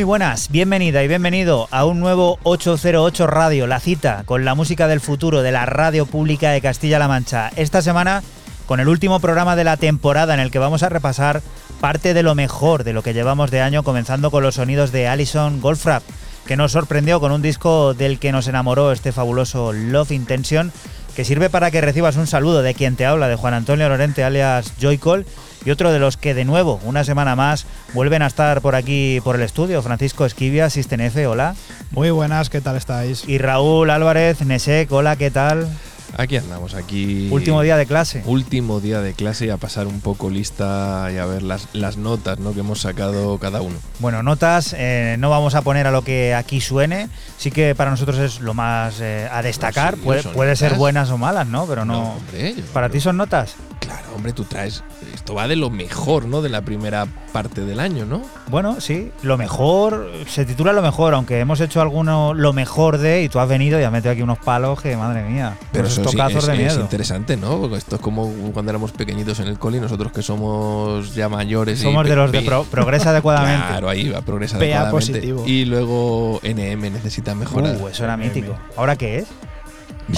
Muy buenas, bienvenida y bienvenido a un nuevo 808 Radio, la cita con la música del futuro de la radio pública de Castilla-La Mancha. Esta semana con el último programa de la temporada en el que vamos a repasar parte de lo mejor de lo que llevamos de año, comenzando con los sonidos de Alison Goldfrapp, que nos sorprendió con un disco del que nos enamoró este fabuloso Love Intention, que sirve para que recibas un saludo de quien te habla, de Juan Antonio Lorente alias Joycall, y otro de los que de nuevo, una semana más, vuelven a estar por aquí por el estudio, Francisco Esquivia, System F, hola. Muy buenas, ¿qué tal estáis? Y Raúl Álvarez, Nesek, hola, ¿qué tal? Aquí andamos, aquí. Último día de clase. Último día de clase y a pasar un poco lista y a ver las, las notas ¿no? que hemos sacado cada uno. Bueno, notas eh, no vamos a poner a lo que aquí suene. Sí que para nosotros es lo más eh, a destacar. sí, puede ser buenas o malas, ¿no? Pero no. No, hombre, yo ¿Para ti son notas? Claro, hombre, tú traes. Esto va de lo mejor, ¿no? De la primera parte del año, ¿no? Bueno, sí, lo mejor, se titula lo mejor, aunque hemos hecho alguno lo mejor de, y tú has venido y has metido aquí unos palos que, madre mía, Pero unos eso sí, es, de es miedo. interesante, ¿no? Porque esto es como cuando éramos pequeñitos en el coli, nosotros que somos ya mayores. y Somos de los de pro- progresa adecuadamente. Claro, ahí va, progresa PA adecuadamente. positivo. Y luego NM necesita mejorar. Uh, eso era mítico. ¿Ahora qué es?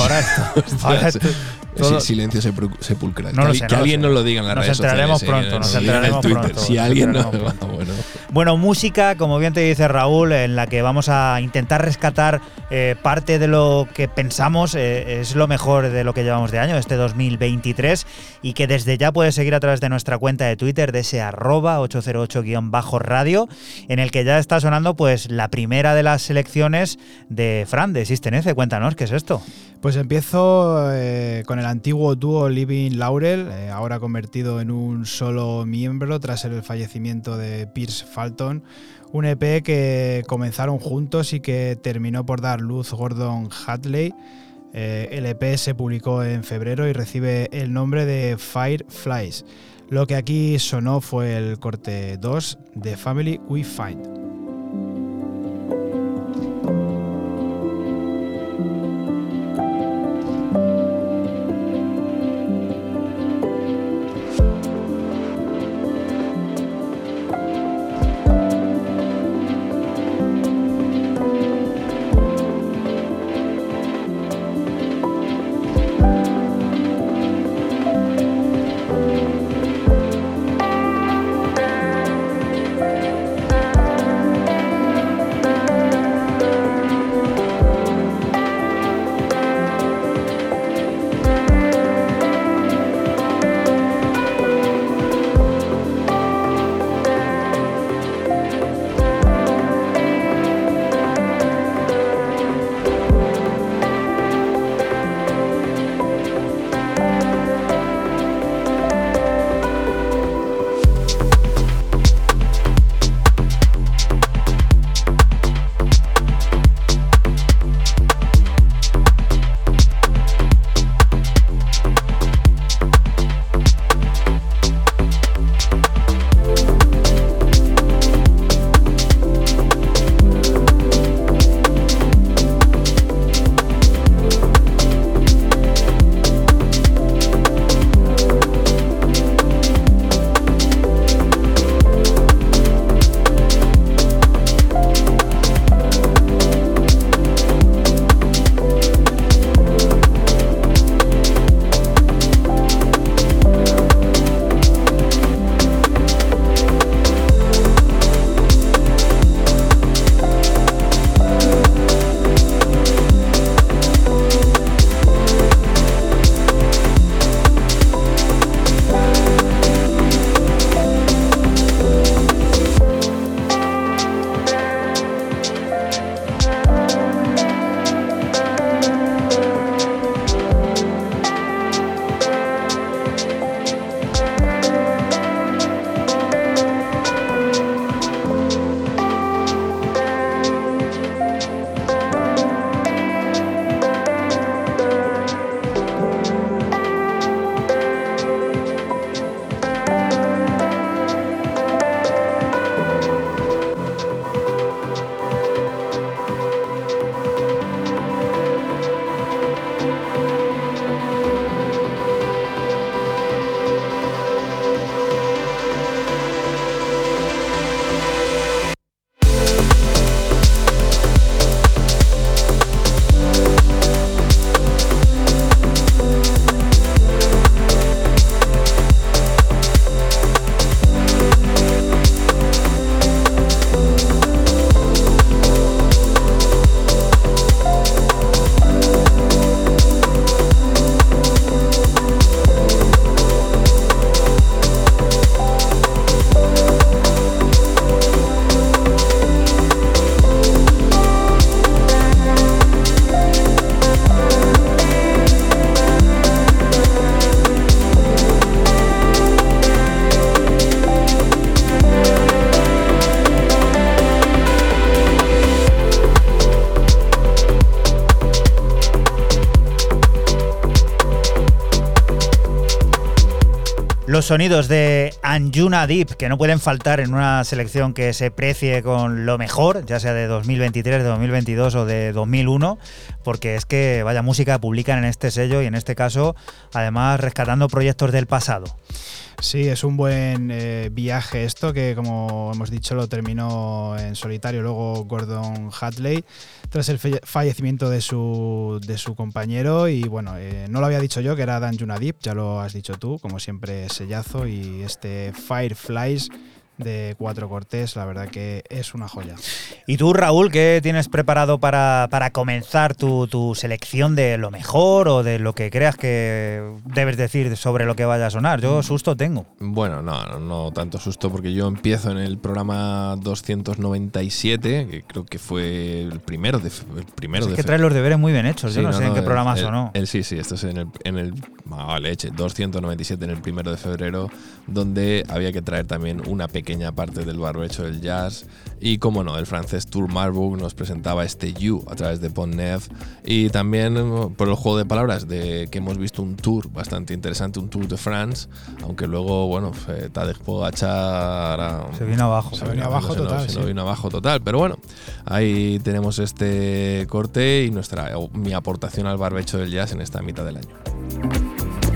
Ahora esto. ahora Hostias, esto- todo- Sí, silencio sepul- sepulcral. No que sé, que no lo alguien nos lo diga en las Nos redes enteraremos sociales, pronto, eh, nos enteraremos pronto, Si nos alguien no, enteraremos pronto. bueno. Bueno, música, como bien te dice Raúl, en la que vamos a intentar rescatar eh, parte de lo que pensamos eh, es lo mejor de lo que llevamos de año, este 2023, y que desde ya puedes seguir a través de nuestra cuenta de Twitter, de ese arroba 808-radio, en el que ya está sonando pues la primera de las selecciones de Fran, de System F. Cuéntanos, ¿qué es esto? Pues empiezo eh, con el antiguo dúo Living Laurel, eh, ahora convertido en un solo miembro tras el fallecimiento de Pierce Falton. Un EP que comenzaron juntos y que terminó por dar luz Gordon Hatley. Eh, el EP se publicó en febrero y recibe el nombre de Fireflies. Lo que aquí sonó fue el corte 2 de Family We Find. Los sonidos de Anjuna Deep, que no pueden faltar en una selección que se precie con lo mejor, ya sea de 2023, de 2022 o de 2001, porque es que vaya música publican en este sello y en este caso, además, rescatando proyectos del pasado. Sí, es un buen eh, viaje esto, que como hemos dicho lo terminó en solitario luego Gordon Hatley tras el fallecimiento de su, de su compañero y bueno, eh, no lo había dicho yo que era Dan Junadip, ya lo has dicho tú, como siempre sellazo y este Fireflies de Cuatro Cortés, la verdad que es una joya. ¿Y tú, Raúl, qué tienes preparado para, comenzar tu, selección de lo mejor o de lo que creas que debes decir sobre lo que vaya a sonar? Yo mm. susto tengo. Bueno, no, no tanto susto porque yo empiezo en el programa 297, que creo que fue el primero de el primero es que trae los deberes muy bien hechos, yo no, sé en qué programa sonó. El, sí, sí, esto es en el, en el ah, leche, 297 en el primero de febrero, donde había que traer también una pequeña pequeña parte del barbecho del jazz. Y como no, el francés Tour Marburg nos presentaba este You a través de Pont Neuf. Y también uh, por el juego de palabras de que hemos visto un tour bastante interesante, un Tour de France, aunque luego, bueno, Tadej Pogacar... Se vino abajo. Se, vino abajo total. se vino abajo total. Pero bueno, ahí tenemos este corte y nuestra, mi aportación al barbecho del jazz en esta mitad del año.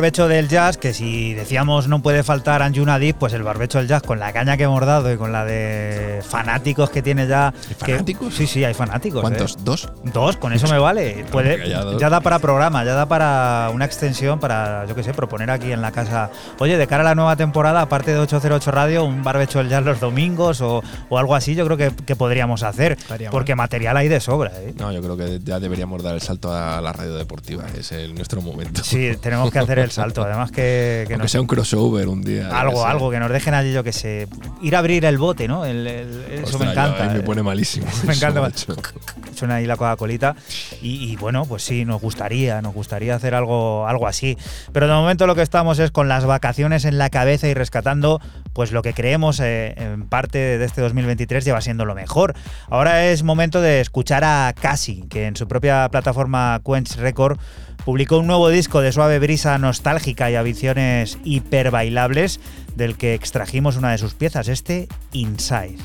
Barbecho del jazz que si decíamos no puede faltar Anjuna Deep, pues el barbecho del jazz con la caña que hemos dado y con la de fanáticos que tiene ya. que- fanáticos? sí, sí, hay fanáticos. ¿Cuántos? ¿eh? ¿Dos? Dos, con eso me vale. Puede, ya ya da para programa, ya da para una extensión para, yo qué sé, proponer aquí en la casa. Oye, de cara a la nueva temporada, aparte de 808 Radio, un barbecho jazz los domingos o, o algo así, yo creo que, que podríamos hacer. Estaría Porque material hay de sobra, ¿eh? No, yo creo que ya deberíamos dar el salto a la radio deportiva. Es el, nuestro momento. Sí, tenemos que hacer el salto. Además que, que Aunque nos- sea un crossover un día. algo, algo, que nos dejen allí, yo que sé. Ir a abrir el bote, ¿no? El- el- eso me yo- encanta. eh. me pone malísimo. Me encanta. Suena ahí la Y, bueno, pues sí, nos gustaría, nos gustaría hacer algo, algo así. Pero de momento lo que estamos es con las vacaciones en la cabeza y rescatando pues lo que creemos eh, en parte de este 2023 lleva siendo lo mejor. Ahora es momento de escuchar a Casi, que en su propia plataforma Quench Record publicó un nuevo disco de suave brisa nostálgica y a visiones hiper bailables, del que extrajimos una de sus piezas, este Inside.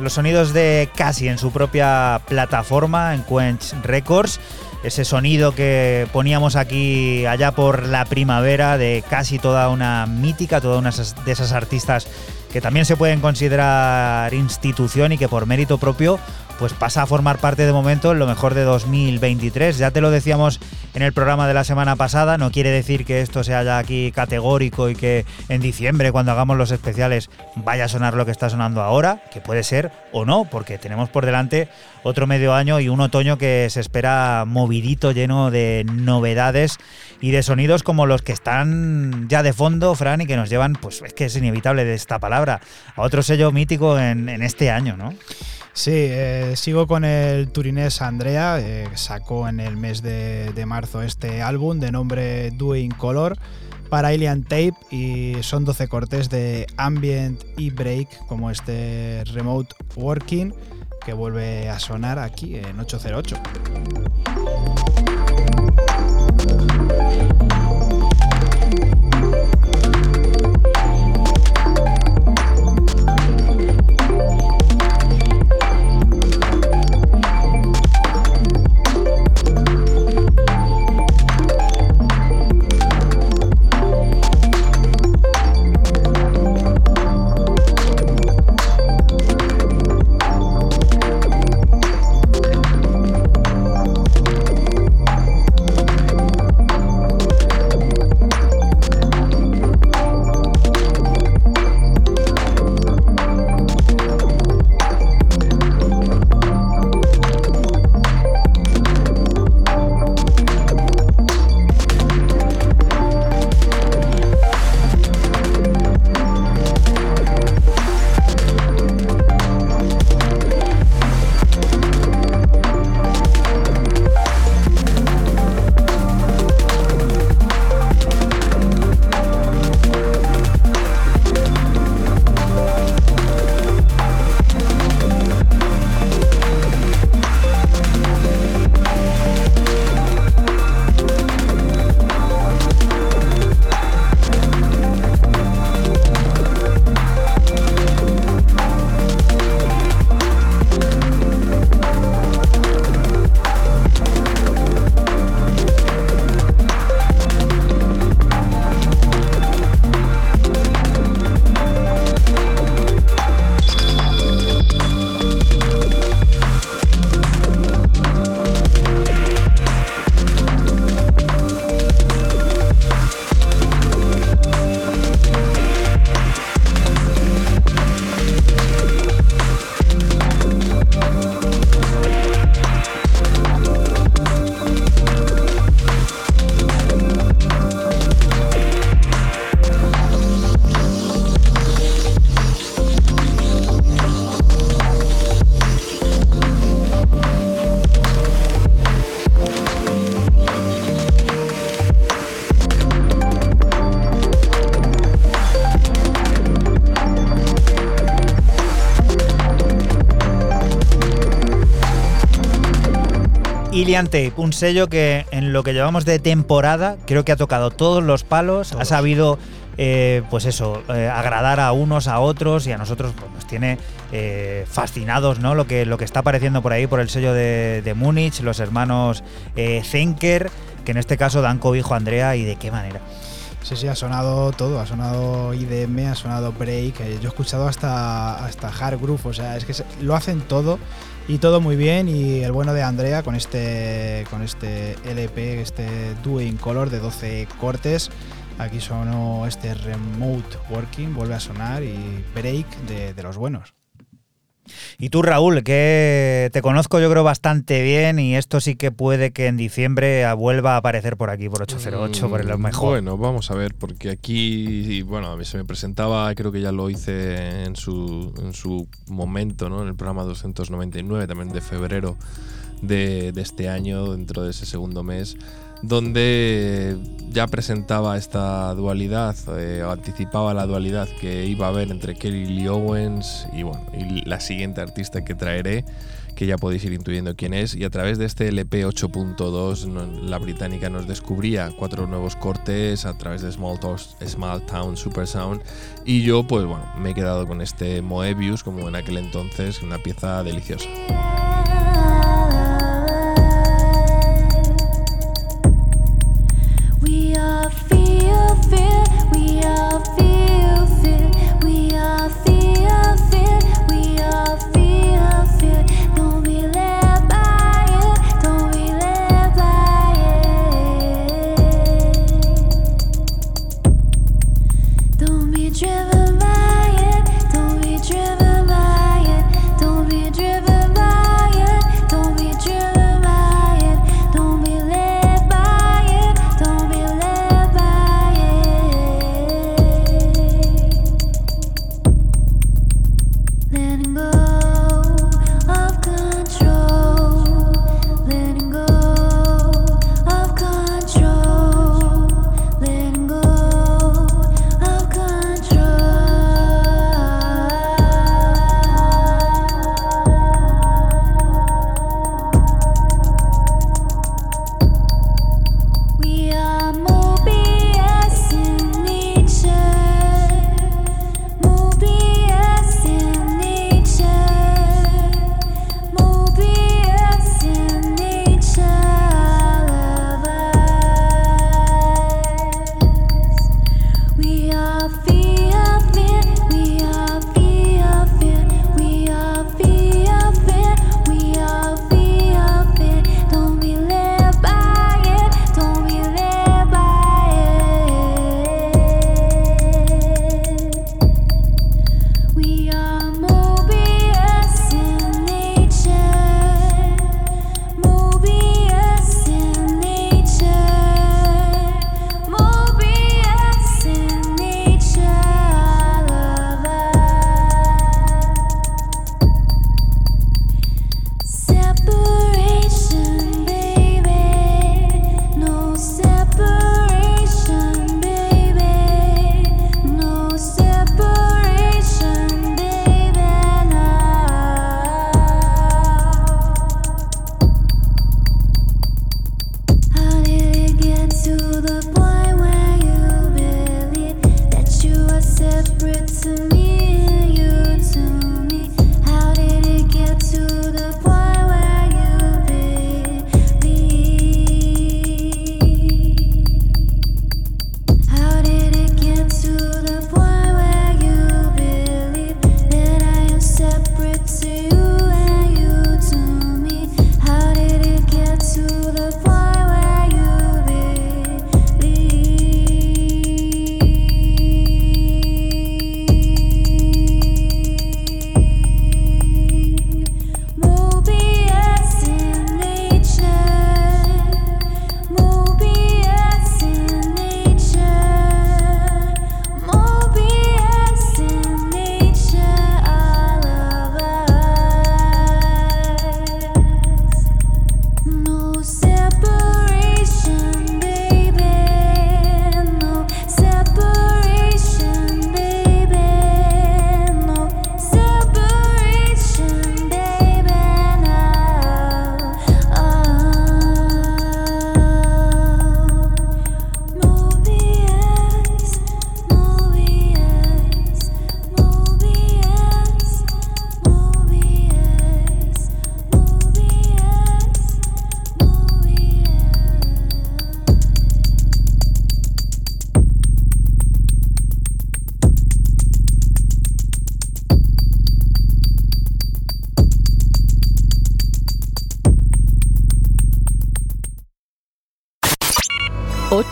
Los sonidos de Casi en su propia plataforma, en Quench Records. Ese sonido que poníamos aquí allá por la primavera de casi toda una mítica, toda una de esas artistas que también se pueden considerar institución y que por mérito propio pues pasa a formar parte de momento en lo mejor de 2023. Ya te lo decíamos en el programa de la semana pasada, no quiere decir que esto sea ya aquí categórico y que en diciembre cuando hagamos los especiales vaya a sonar lo que está sonando ahora, que puede ser o no, porque tenemos por delante otro medio año y un otoño que se espera movidito, lleno de novedades y de sonidos como los que están ya de fondo, Fran, y que nos llevan, pues es que es inevitable de esta palabra, a otro sello mítico en, este año, ¿no? Sí, eh, sigo con el turinés Andrea, eh, sacó en el mes de, de marzo este álbum de nombre Doing Color para Alien Tape y son 12 cortes de ambient y break como este Remote Working que vuelve a sonar aquí en 808. Ilian Tape, un sello que en lo que llevamos de temporada creo que ha tocado todos los palos, ha sabido, eh, pues eso, eh, agradar a unos, a otros y a nosotros pues, nos tiene eh, fascinados, ¿no? Lo que, lo que está apareciendo por ahí por el sello de, de Múnich, los hermanos Zenker, que en este caso dan cobijo a Andrea y de qué manera. Sí, sí, ha sonado todo, ha sonado IDM, ha sonado break, yo he escuchado hasta, hasta hard groove, o sea, es que se- lo hacen todo y todo muy bien y el bueno de Andrea con este con este LP, este Doing Color de 12 cortes, aquí sonó este Remote Working, vuelve a sonar y break de, de los buenos. Y tú, Raúl, que te conozco yo creo bastante bien y esto sí que puede que en diciembre vuelva a aparecer por aquí, por 808, por el Mm, mejor. Bueno, vamos a ver, porque aquí, bueno, a mí se me presentaba, creo que ya lo hice en su, en su momento, ¿no? En el programa 299, también de febrero de, de este año, dentro de ese segundo mes, donde ya presentaba esta dualidad, eh, anticipaba la dualidad que iba a haber entre Kelly Lee Owens y, bueno, y la siguiente artista que traeré que ya podéis ir intuyendo quién es, y a través de este LP 8.2 no- la británica nos descubría cuatro nuevos cortes a través de Small, Small Town Super Sound, y yo pues bueno, me he quedado con este Moebius como en aquel entonces, una pieza deliciosa. feel, feel, we all feel.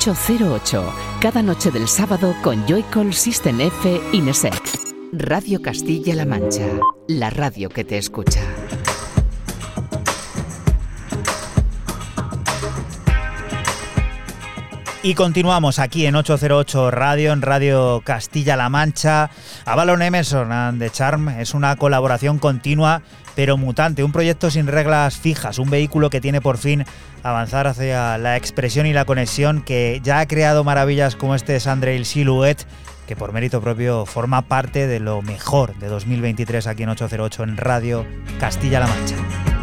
808, cada noche del sábado con Joycall System F Inesec. Radio Castilla-La Mancha, la radio que te escucha. Y continuamos aquí en 808 Radio, en Radio Castilla-La Mancha. Avalon Emerson and The Charm es una colaboración continua pero mutante, un proyecto sin reglas fijas, un vehículo que tiene por fin avanzar hacia la expresión y la conexión que ya ha creado maravillas como este Sandrail Silhouette, que por mérito propio forma parte de lo mejor de 2023 aquí en 808 en Radio Castilla-La Mancha.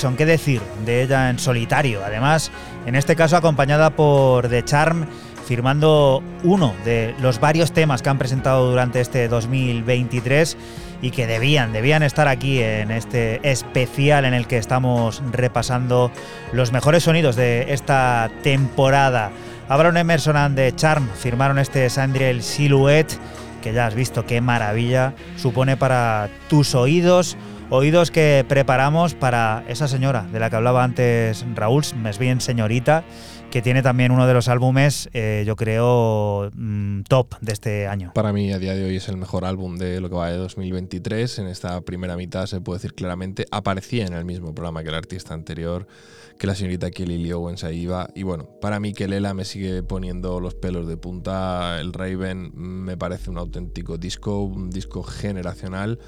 Avalon Emerson, ¿qué decir de ella en solitario? Además, en este caso acompañada por The Charm, firmando uno de los varios temas que han presentado durante este 2023 y que debían, debían estar aquí en este especial en el que estamos repasando los mejores sonidos de esta temporada. Avalon Emerson and The Charm firmaron este Sandriel Silhouette, que ya has visto qué maravilla supone para tus oídos. Oídos que preparamos para esa señora de la que hablaba antes Raúl, más bien señorita, que tiene también uno de los álbumes, eh, yo creo, mm, top de este año. Para mí, a día de hoy, es el mejor álbum de lo que va de 2023. En esta primera mitad se puede decir claramente, aparecía en el mismo programa que el artista anterior, que la señorita Kelly Owens ahí iba. Y bueno, para mí, que Lela me sigue poniendo los pelos de punta. El Raven me parece un auténtico disco, un disco generacional.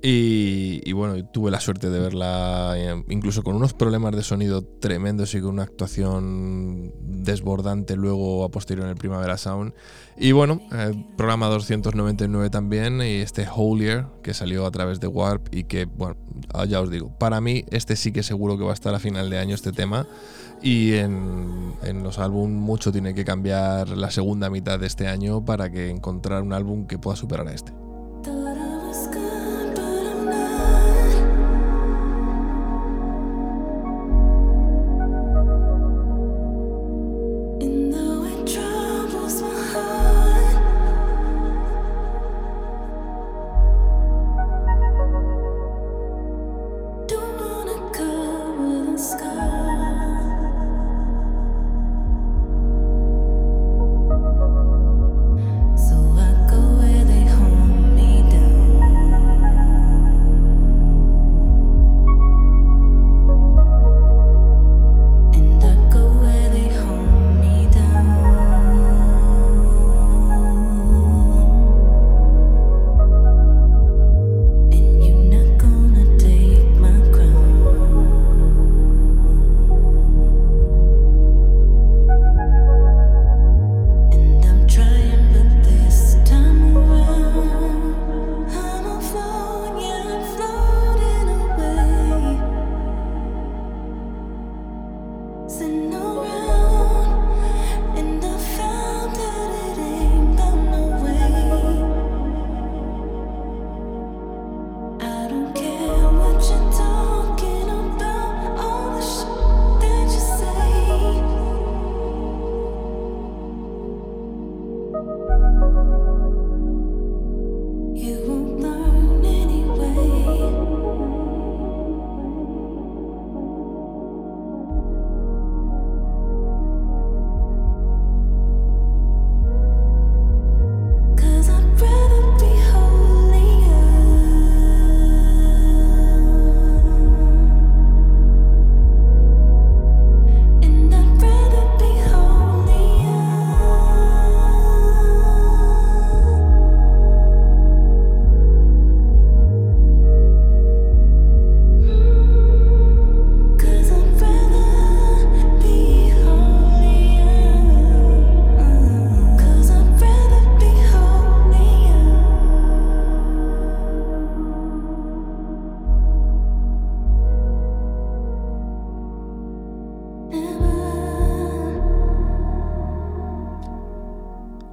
Y, bueno, tuve la suerte de verla eh, incluso con unos problemas de sonido tremendos y con una actuación desbordante luego a posteriori en el Primavera Sound. Y bueno, eh, programa 299 también y este Holier que salió a través de Warp y que, bueno, ah, ya os digo, para mí este sí que seguro que va a estar a final de año este tema. Y en, en los álbumes mucho tiene que cambiar la segunda mitad de este año para que encontrar un álbum que pueda superar a este.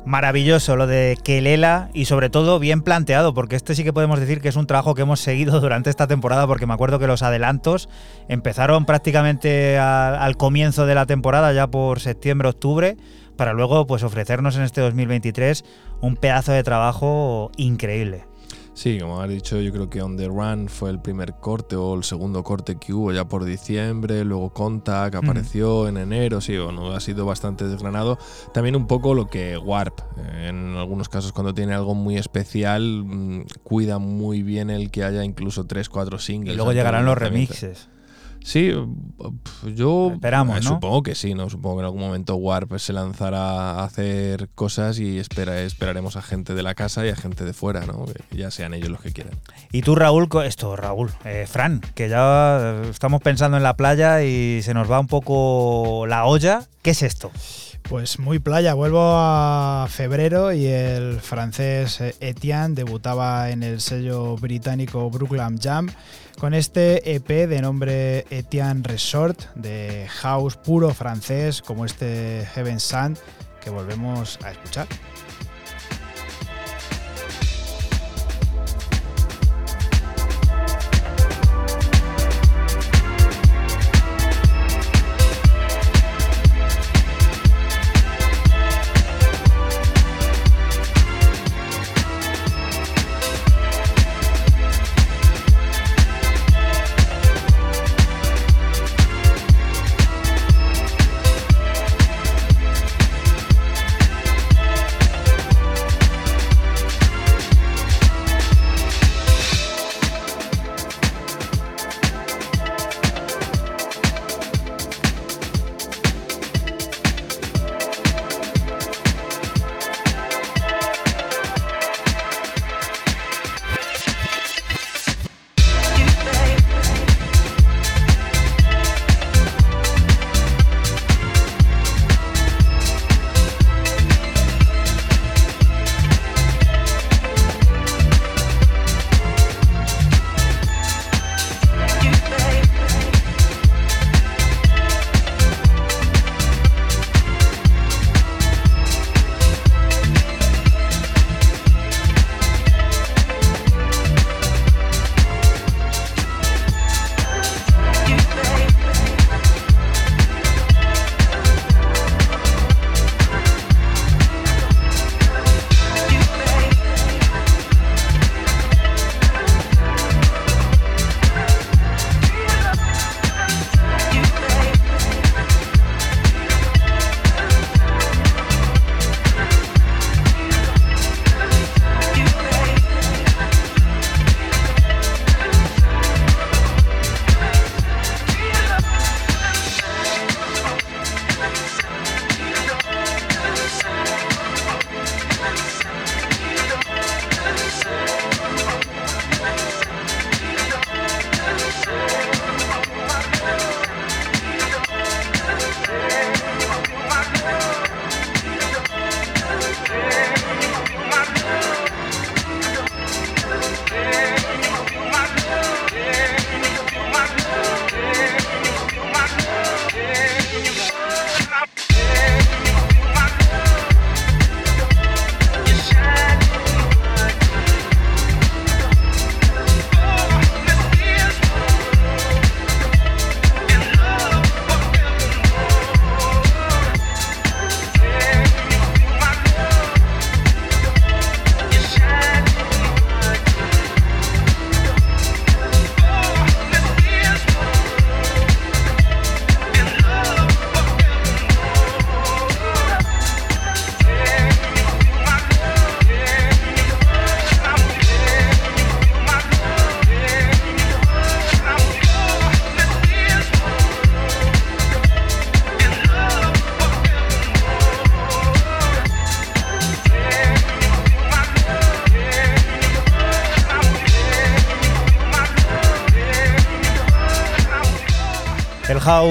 Maravilloso lo de Kelela y sobre todo bien planteado, porque este sí que podemos decir que es un trabajo que hemos seguido durante esta temporada, porque me acuerdo que los adelantos empezaron prácticamente al comienzo de la temporada, ya por septiembre, octubre, para luego pues ofrecernos en este 2023 un pedazo de trabajo increíble. Sí, como has dicho, yo creo que On The Run fue el primer corte o el segundo corte que hubo ya por diciembre, luego Contact apareció en enero, sí, bueno, ha sido bastante desgranado. También un poco lo que Warp, eh, en algunos casos cuando tiene algo muy especial, mm, cuida muy bien el que haya incluso 3, 4 singles. Y luego llegarán los remixes. Sí, pf, yo Esperamos, eh, ¿no? supongo que sí, ¿no? Supongo que en algún momento Warp se lanzará a hacer cosas y espera, esperaremos a gente de la casa y a gente de fuera, ¿no? Que ya sean ellos los que quieran. Y tú, Raúl, esto, Raúl, eh, Fran, que ya eh, estamos pensando en la playa y se nos va un poco la olla. ¿Qué es esto? Pues muy playa, vuelvo a febrero y el francés eh, Etienne debutaba en el sello británico Brooklyn Jam con este EP de nombre Etienne Resort de house puro francés como este Heaven Sand que volvemos a escuchar.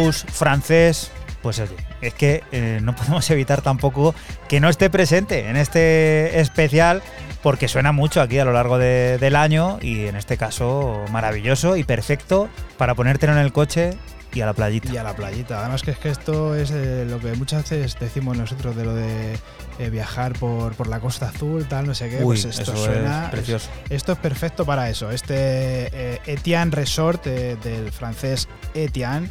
House francés, pues oye, es que eh, no podemos evitar tampoco que no esté presente en este especial porque suena mucho aquí a lo largo de- del año y en este caso maravilloso y perfecto para ponértelo en el coche y a la playita. Y a la playita. Además que es que esto es eh, lo que muchas veces decimos nosotros de lo de eh, viajar por, por la costa azul, tal, no sé qué. Uy, pues esto eso suena. es precioso. Esto es perfecto para eso. Este eh, Etienne Resort del francés Etienne,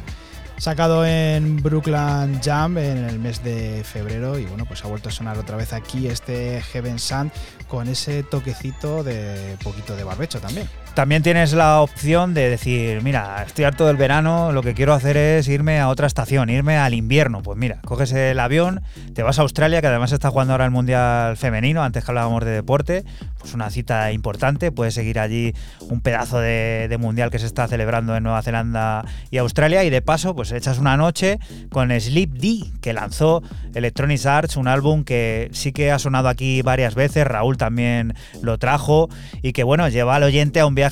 sacado en Brooklyn Jam en el mes de febrero y bueno, pues ha vuelto a sonar otra vez aquí este Heaven Sand con ese toquecito de poquito de barbecho también. También tienes la opción de decir, mira, estoy harto del verano, lo que quiero hacer es irme a otra estación, irme al invierno. Pues mira, coges el avión, te vas a Australia, que además está jugando ahora el Mundial Femenino, antes que hablábamos de deporte, pues una cita importante, puedes seguir allí un pedazo de, de Mundial que se está celebrando en Nueva Zelanda y Australia y de paso pues echas una noche con Sleep D, que lanzó Electronic Arts, un álbum que sí que ha sonado aquí varias veces, Raúl también lo trajo y que bueno, lleva al oyente a un viaje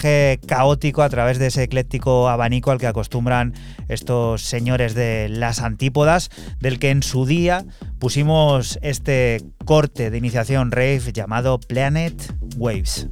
caótico a través de ese ecléctico abanico al que acostumbran estos señores de las antípodas, del que en su día pusimos este corte de iniciación rave llamado Planet Waves.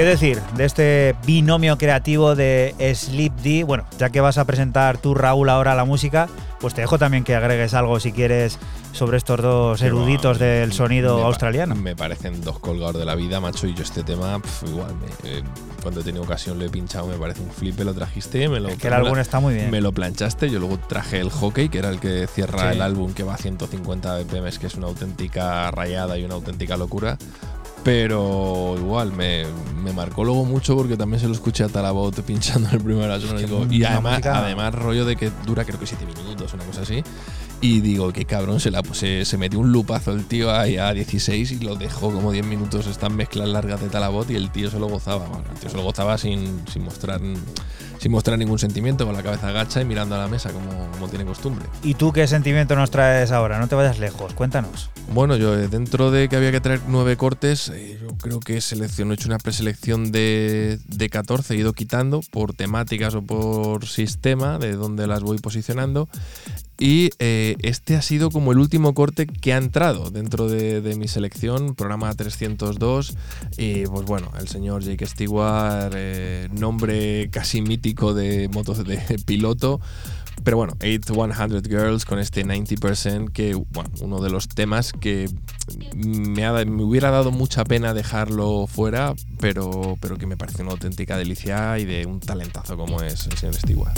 ¿Qué decir de este binomio creativo de Sleep D? Bueno, ya que vas a presentar tú, Raúl, ahora la música, pues te dejo también que agregues algo si quieres sobre estos dos eruditos del sonido me pa- australiano. Me parecen dos colgados de la vida, macho. Y yo este tema, pf, igual, me- eh, cuando he tenido ocasión lo he pinchado, me parece un flip. Lo trajiste, me lo, Es que el álbum está muy bien. me lo planchaste. Yo luego traje el hockey, que era el que cierra Sí. el álbum, que va a 150 BPM, que es una auténtica rayada y una auténtica locura. Pero igual me, me marcó luego mucho porque también se lo escuché a Talabot pinchando el primer álbum. que digo, una y además, música- además, rollo de que dura creo que 7 minutos, una cosa así. Y digo, qué cabrón, se, la, se, se metió un lupazo el tío ahí a 16 y lo dejó como 10 minutos. Están mezclas largas de Talabot y el tío se lo gozaba. Bueno, el tío se lo gozaba sin, sin, mostrar, sin mostrar ningún sentimiento, con la cabeza agacha y mirando a la mesa como, como tiene costumbre. ¿Y tú qué sentimiento nos traes ahora? No te vayas lejos, cuéntanos. Bueno, yo eh, dentro de que había que traer nueve cortes, eh, yo creo que selecciono, he hecho una preselección de, de 14, he ido quitando por temáticas o por sistema de dónde las voy posicionando. Y eh, este ha sido como el último corte que ha entrado dentro de, mi selección, programa 302. Y pues bueno, el señor Jake Stewart, eh, nombre casi mítico de motos de piloto. Pero bueno, 8100 Girls con este 90%, que bueno, uno de los temas que me, ha- me hubiera dado mucha pena dejarlo fuera, pero, pero que me parece una auténtica delicia y de un talentazo como es el señor Stewart.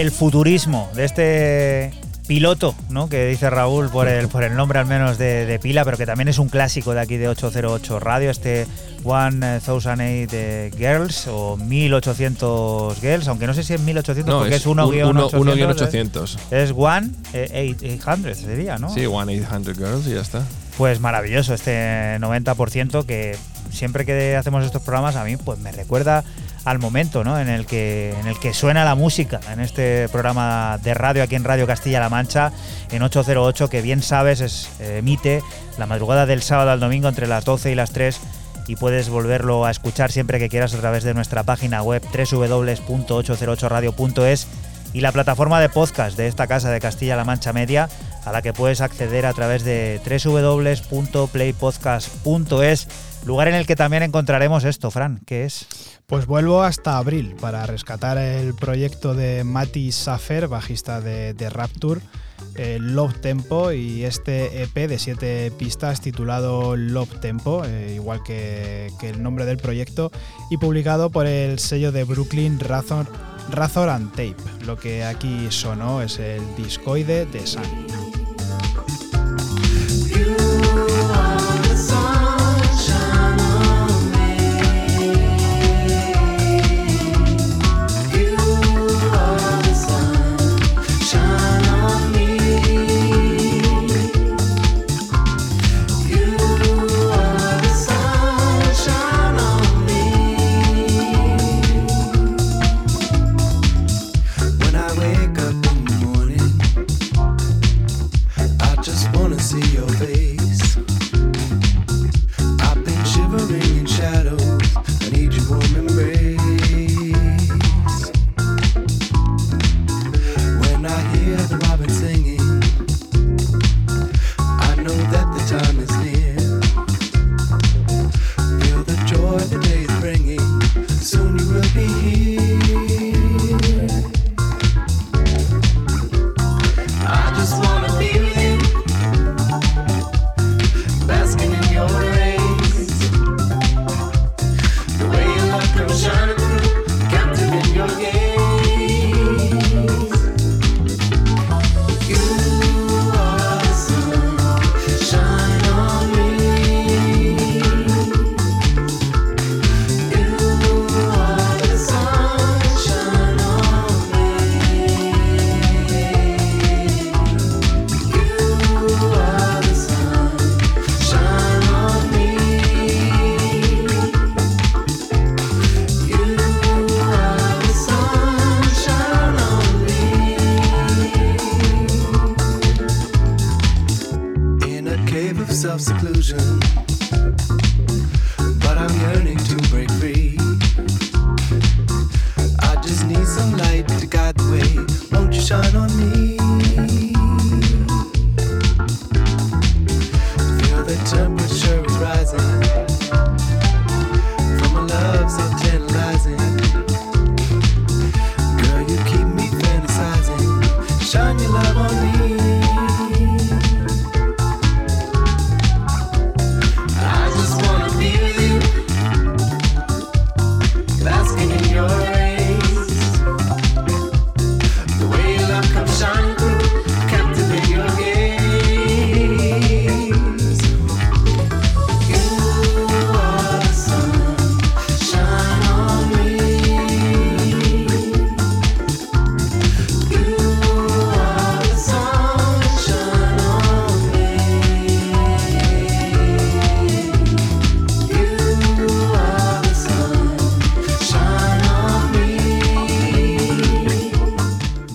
El futurismo de este piloto, ¿no? Que dice Raúl por el, por el nombre al menos de, de pila, pero que también es un clásico de aquí de 808 Radio, este 1008 Girls o 1800 Girls, aunque no sé si es 1800 No, porque es, es 1 un- uno- uno guion 800. Es 1800 sería, ¿no? Sí, 1-800 Girls y ya está. Pues maravilloso este 90% que siempre que hacemos estos programas a mí pues me recuerda al momento ¿no? en, el que, en el que suena la música en este programa de radio aquí en Radio Castilla-La Mancha en 808 que bien sabes es, emite la madrugada del sábado al domingo entre las 12 y las 3 y puedes volverlo a escuchar siempre que quieras a través de nuestra página web www.808radio.es y la plataforma de podcast de esta casa de Castilla-La Mancha Media, a la que puedes acceder a través de www.playpodcast.es, lugar en el que también encontraremos esto, Fran, ¿qué es? Pues vuelvo hasta abril para rescatar el proyecto de Mati Safer, bajista de, Rapture, eh, Love Tempo y este EP de siete pistas titulado Love Tempo, eh, igual que, que el nombre del proyecto, y publicado por el sello de Brooklyn Razor, Razor and Tape. Lo que aquí sonó es el discoide de Sun.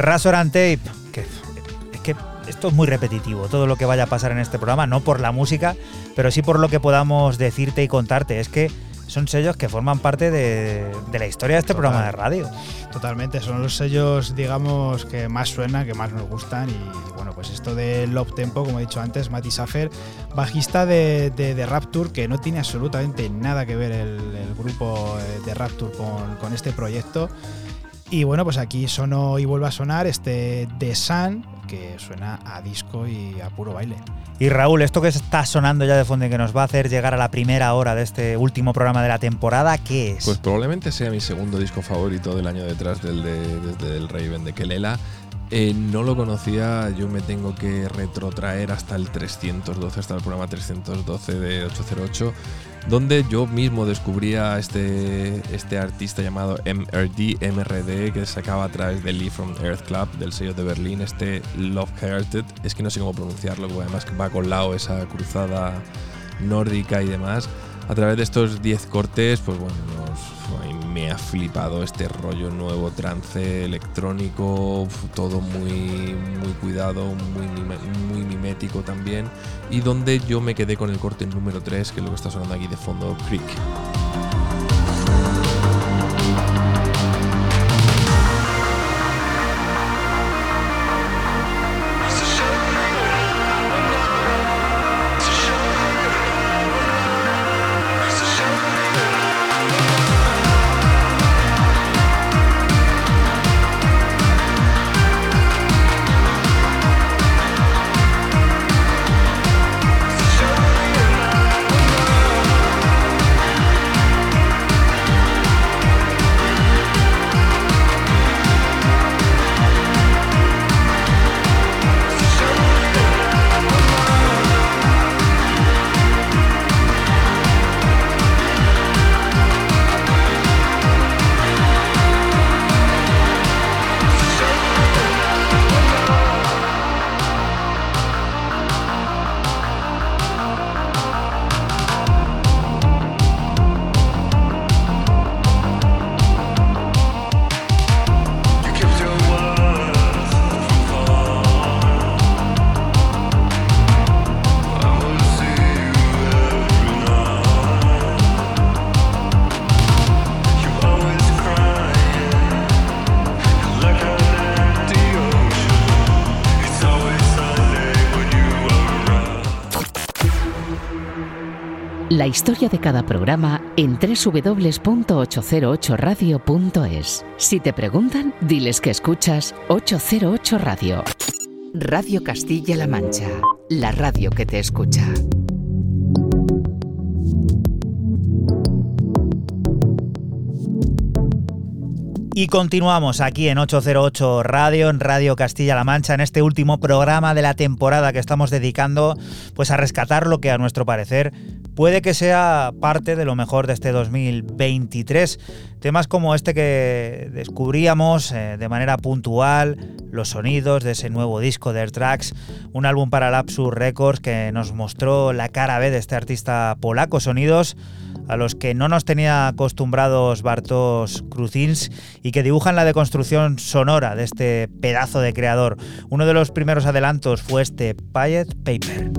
Razor and Tape, que es que esto es muy repetitivo, todo lo que vaya a pasar en este programa, no por la música, pero sí por lo que podamos decirte y contarte. Es que son sellos que forman parte de, de la historia de este Total. programa de radio. Totalmente, son los sellos, digamos, que más suenan, que más nos gustan. Y bueno, pues esto de Love Tempo, como he dicho antes, Mati Safer, bajista de, de, de Rapture, que no tiene absolutamente nada que ver el, el grupo eh, de Rapture con, con este proyecto. Y bueno, pues aquí sonó y vuelve a sonar este The Sun que suena a disco y a puro baile. Y Raúl, esto que está sonando ya de fondo y que nos va a hacer llegar a la primera hora de este último programa de la temporada, ¿qué es? Pues probablemente sea mi segundo disco favorito del año detrás del de, desde el Raven de Kelela. Eh, no lo conocía, yo me tengo que retrotraer hasta el 312, hasta el programa 312 de 808, donde yo mismo descubría este, este artista llamado MRD, MRD, que sacaba a través de Lee from Earth Club, del sello de Berlín, este Love Hearted, es que no sé cómo pronunciarlo, porque además va con lao esa cruzada nórdica y demás. A través de estos 10 cortes, pues bueno, me ha flipado este rollo nuevo, trance electrónico, todo muy, muy cuidado, muy, muy mimético también. Y donde yo me quedé con el corte número 3, que es lo que está sonando aquí de fondo, Creek. Historia de cada programa en www.808radio.es. Si te preguntan, diles que escuchas 808 Radio. Radio Castilla-La Mancha, la radio que te escucha. Y continuamos aquí en 808 Radio, en Radio Castilla-La Mancha, en este último programa de la temporada que estamos dedicando pues a rescatar lo que a nuestro parecer puede que sea parte de lo mejor de este 2023. Temas como este que descubríamos eh, de manera puntual, los sonidos de ese nuevo disco de Air Tracks, un álbum para Lapsus Records que nos mostró la cara B de este artista polaco, sonidos a los que no nos tenía acostumbrados Bartosz Kruzins y que dibujan la deconstrucción sonora de este pedazo de creador. Uno de los primeros adelantos fue este Payet Paper.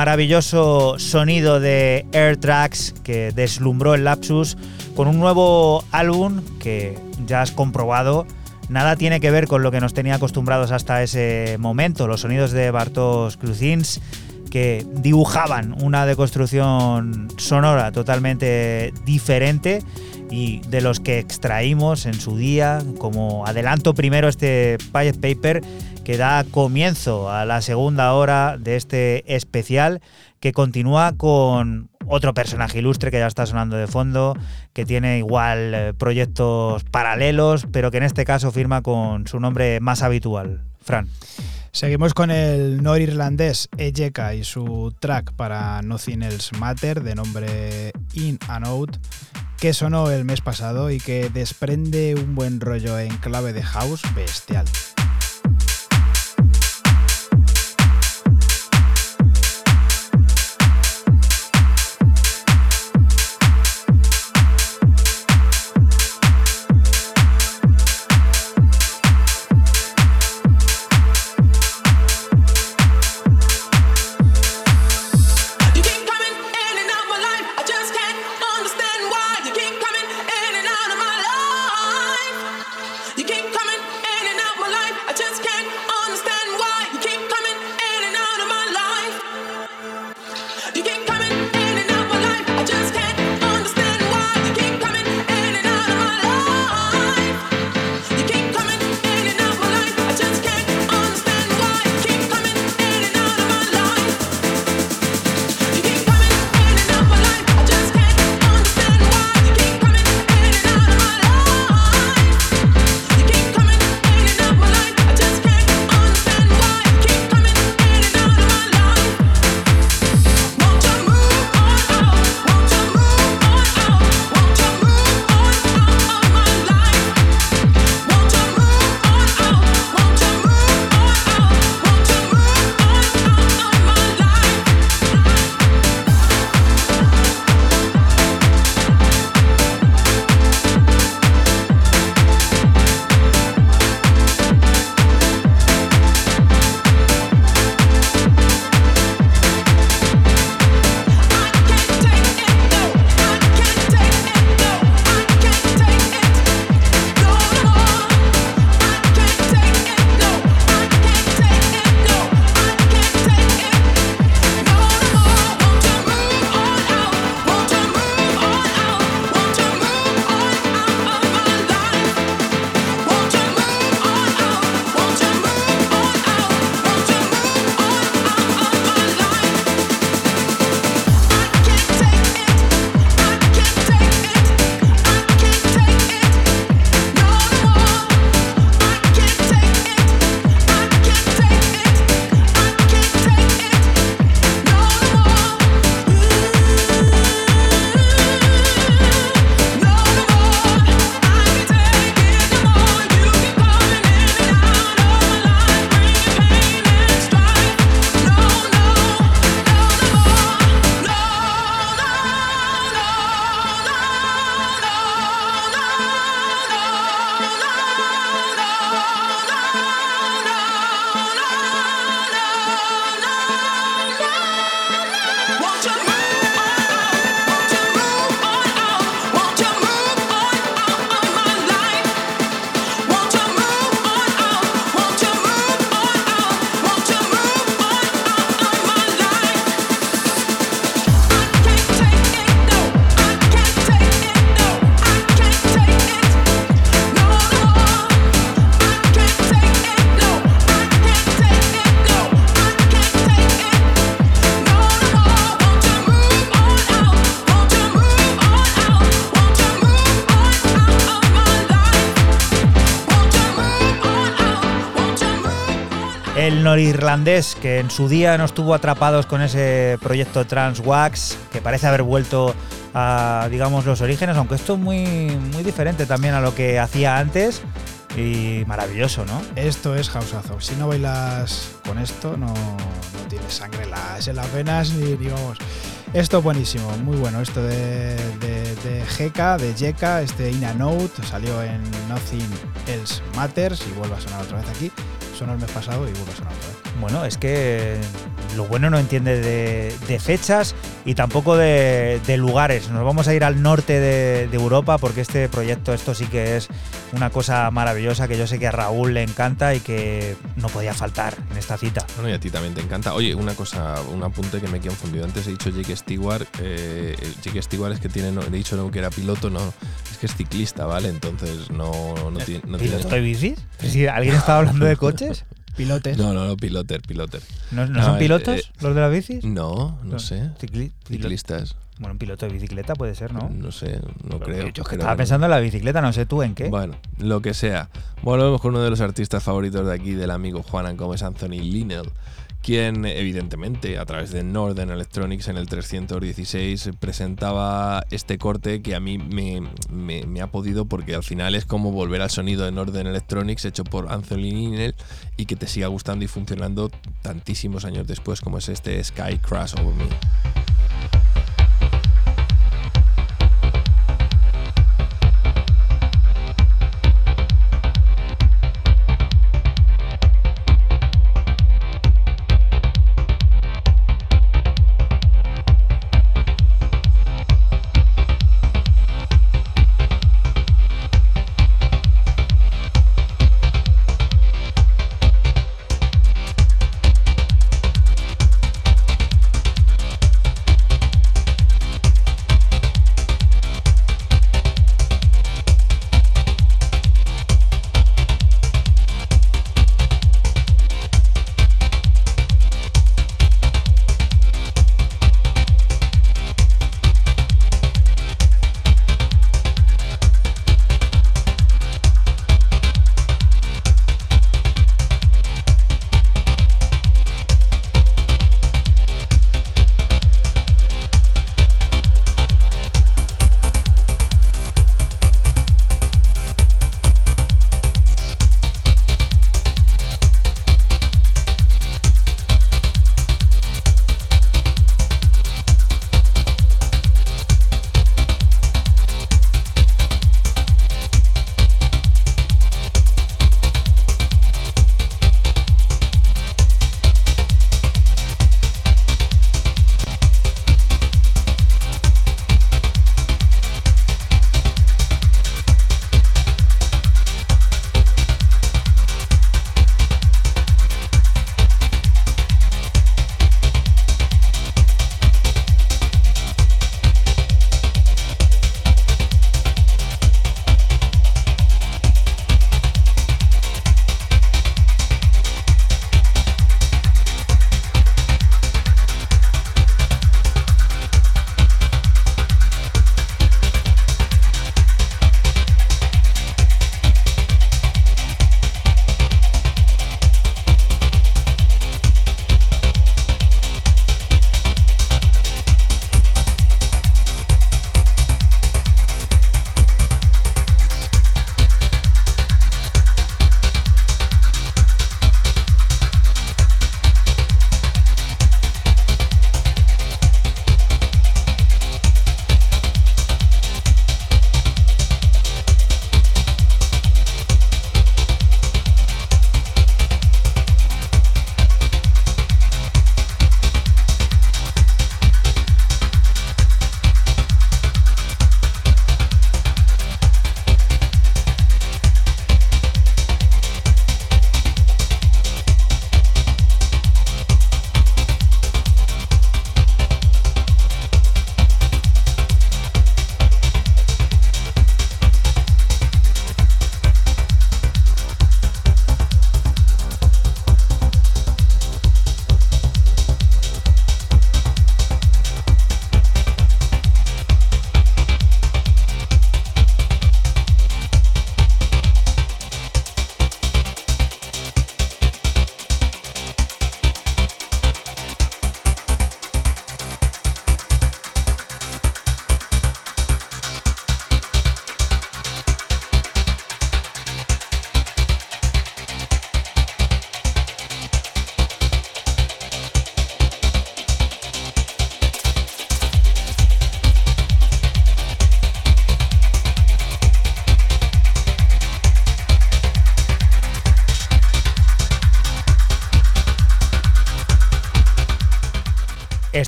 Maravilloso sonido de Air que deslumbró el Lapsus con un nuevo álbum que ya has comprobado. Nada tiene que ver con lo que nos tenía acostumbrados hasta ese momento, los sonidos de Bartos Cruzins que dibujaban una deconstrucción sonora totalmente diferente y de los que extraímos en su día como adelanto primero este Pilot Paper que da comienzo a la segunda hora de este especial que continúa con otro personaje ilustre que ya está sonando de fondo, que tiene igual eh, proyectos paralelos, pero que en este caso firma con su nombre más habitual. Fran. Seguimos con el norirlandés Ejeka y su track para Nothing Else Matter de nombre In and Out, que sonó el mes pasado y que desprende un buen rollo en clave de house bestial. El norirlandés que en su día nos tuvo atrapados con ese proyecto Transwax, que parece haber vuelto a, digamos, los orígenes, aunque esto es muy, muy diferente también a lo que hacía antes y maravilloso, ¿no? Esto es houseazo. Si no bailas con esto, no, no tienes sangre en las, en venas ni, ni. Esto es buenísimo, muy bueno. Esto de, de, Jeka, de Jeka, este In a Note, salió en Nothing Else Matters y vuelve a sonar otra vez aquí. Sonó el mes pasado y vuelve a sonar otra vez. Bueno, es que lo bueno no entiende de, de fechas y tampoco de, de lugares. Nos vamos a ir al norte de, de Europa porque este proyecto, esto sí que es una cosa maravillosa que yo sé que a Raúl le encanta y que no podía faltar en esta cita. Bueno, y a ti también te encanta. Oye, una cosa, un apunte que me he confundido. Antes he dicho Jake Stewart. Eh, Jake Stewart es que tiene, no, he dicho no, que era piloto, no. Es que es ciclista, ¿vale? Entonces no, no, tiene. No, tiene- ¿Piloto de bicis? Si alguien estaba hablando de coches, Pilotes. no, no, no, piloter, piloter. ¿no, no No, son eh, pilotos eh, los de las bicis? No, no sé. Cicli- Ciclistas. Bueno, un piloto de bicicleta puede ser, ¿no? No sé, no creo. Yo estaba pensando en la bicicleta, no sé tú en qué. Bueno, lo que sea. Volvemos con uno de los artistas favoritos de aquí, del amigo Juanan, como es Anthony Linnell, quien evidentemente a través de Northern Electronics en el 316 presentaba este corte que a mí me, ha podido porque al final es como volver al sonido de Northern Electronics hecho por Anthony Linnell y que te siga gustando y funcionando tantísimos años después como es este Sky Crash Over Me.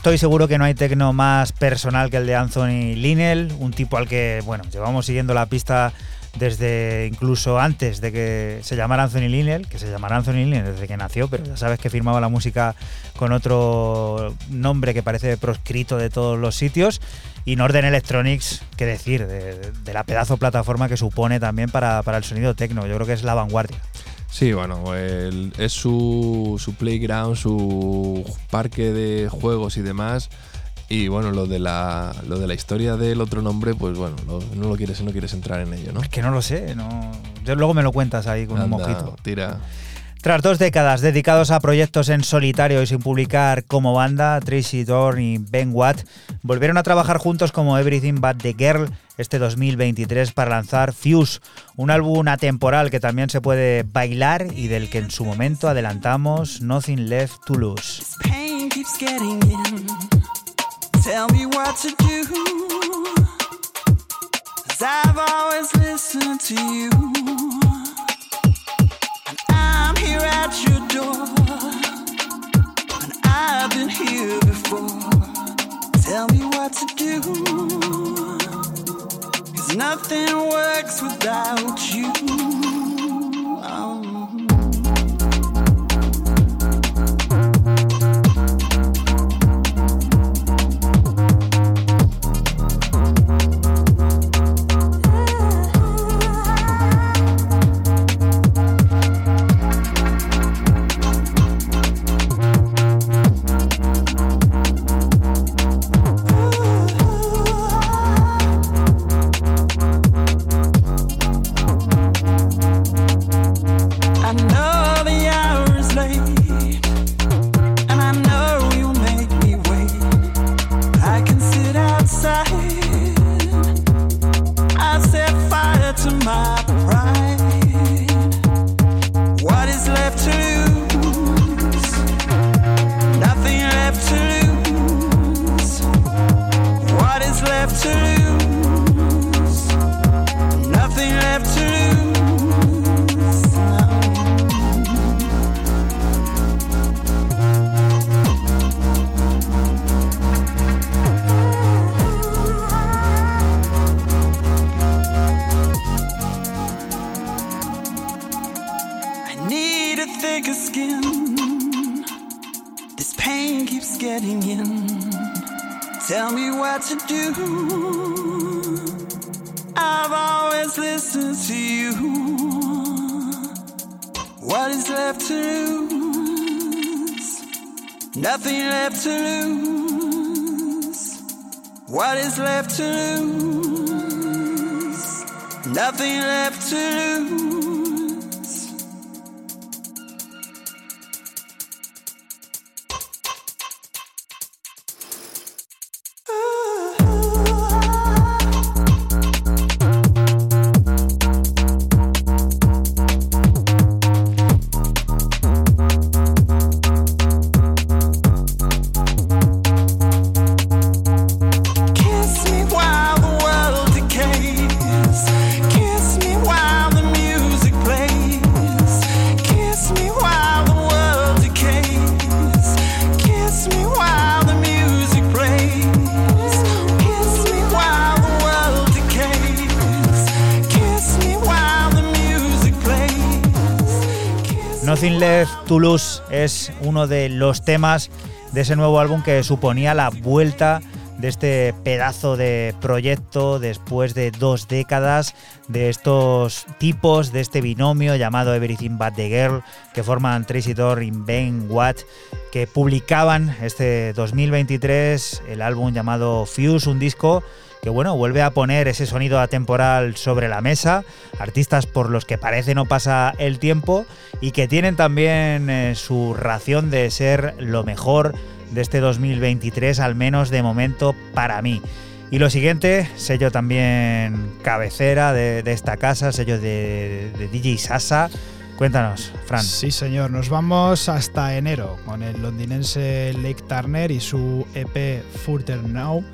Estoy seguro que no hay tecno más personal que el de Anthony Linnell, un tipo al que, bueno, llevamos siguiendo la pista desde incluso antes de que se llamara Anthony Linnell, que se llamara Anthony Linnell desde que nació, pero ya sabes que firmaba la música con otro nombre que parece proscrito de todos los sitios. Y Northern Electronics, qué decir, de, de la pedazo plataforma que supone también para, para el sonido tecno. Yo creo que es la vanguardia. Sí, bueno, el- es su, su playground, su parque de juegos y demás. Y bueno, lo de la, lo de la historia del otro nombre, pues bueno, lo- no lo quieres, no quieres entrar en ello, ¿no? Es que no lo sé, no. Yo luego me lo cuentas ahí con un mojito. Tira. Tras dos décadas dedicados a proyectos en solitario y sin publicar como banda, Tracy Dorn y Ben Watt volvieron a trabajar juntos como Everything But the Girl este 2023 para lanzar Fuse, un álbum atemporal que también se puede bailar y del que en su momento adelantamos Nothing Left to Lose. Nothing works without you. Nothing Left to es uno de los temas de ese nuevo álbum que suponía la vuelta de este pedazo de proyecto después de dos décadas de estos tipos, de este binomio llamado Everything But the Girl, que forman Tracy y Ben Watt, que publicaban este 2023 el álbum llamado Fuse, un disco que bueno, vuelve a poner ese sonido atemporal sobre la mesa, artistas por los que parece no pasa el tiempo y que tienen también eh, su ración de ser lo mejor de este 2023, al menos de momento para mí. Y lo siguiente, sello también cabecera de, esta casa, sello de, de DJ Sasa. Cuéntanos, Fran. Sí, señor. Nos vamos hasta enero con el londinense Lake Turner y su EP Further Now,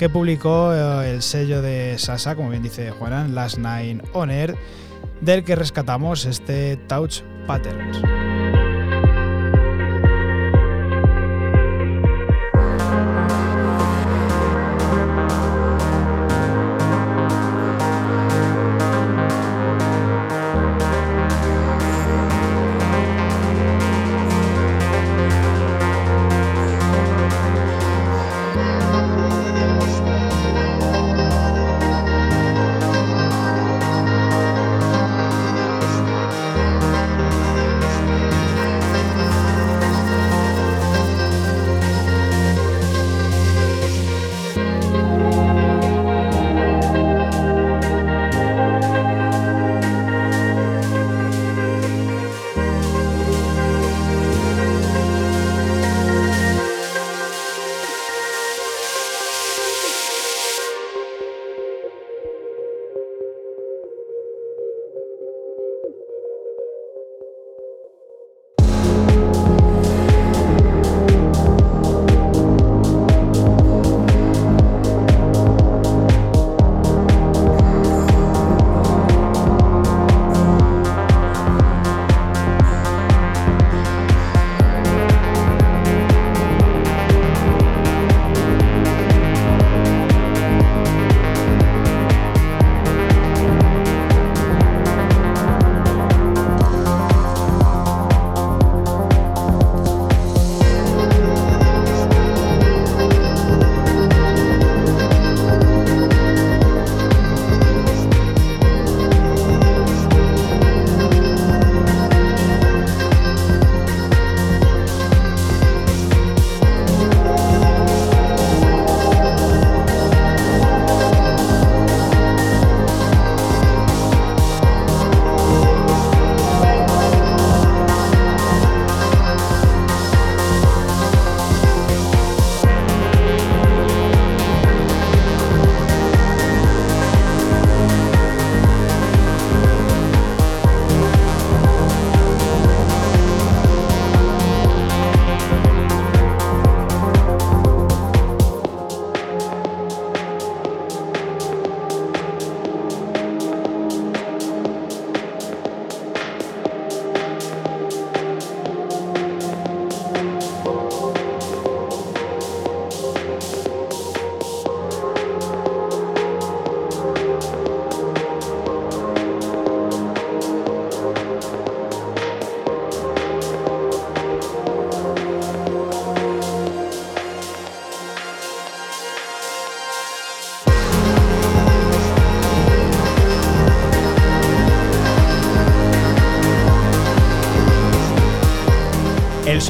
que publicó eh, el sello de Sasa, como bien dice Juanan, Last Nine On del que rescatamos este Touch Patterns.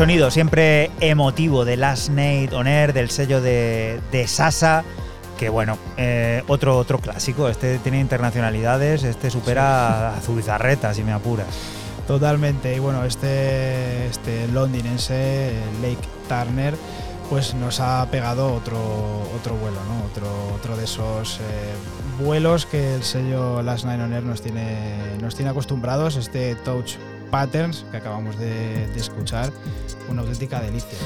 Sonido siempre emotivo de Last Night On Air, del sello de, de Sasa, que bueno, eh, otro, otro clásico. Este tiene internacionalidades, este supera a Zubizarreta, si me apuras. Totalmente. Y bueno, este, este londinense, Lake Turner, pues nos ha pegado otro, otro vuelo, ¿no? Otro, otro de esos eh, vuelos que el sello Last Night On Air nos tiene, nos tiene acostumbrados. Este Touch Patterns que acabamos de, de escuchar, auténtica delicia.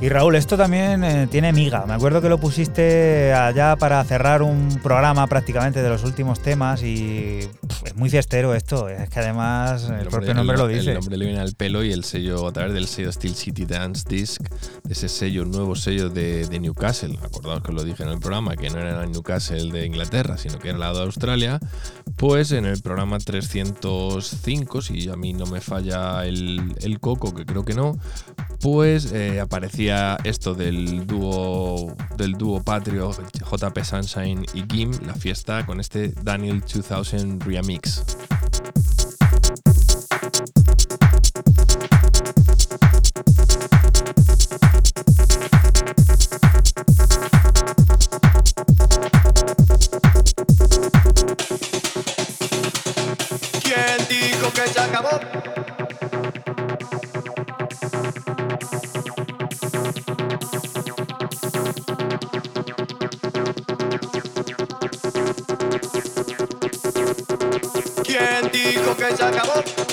Y Raúl, esto también eh, tiene miga. Me acuerdo que lo pusiste allá para cerrar un programa prácticamente de los últimos temas y pff, es muy fiestero esto. Es que además el, propio nombre lo dice. El nombre le viene al pelo y el sello, a través del sello Steel City Dance Disc, de ese sello, nuevo sello de, de Newcastle. Acordaos que os lo dije en el programa, que no era el Newcastle de Inglaterra, sino que era el lado de Australia. Pues en el programa 305, si a mí no me falla el, el coco, que creo que no, pues eh, aparecía esto del dúo del dúo patrio JP Sunshine y Gim, la fiesta con este Daniel 2000 Remix. Dijo que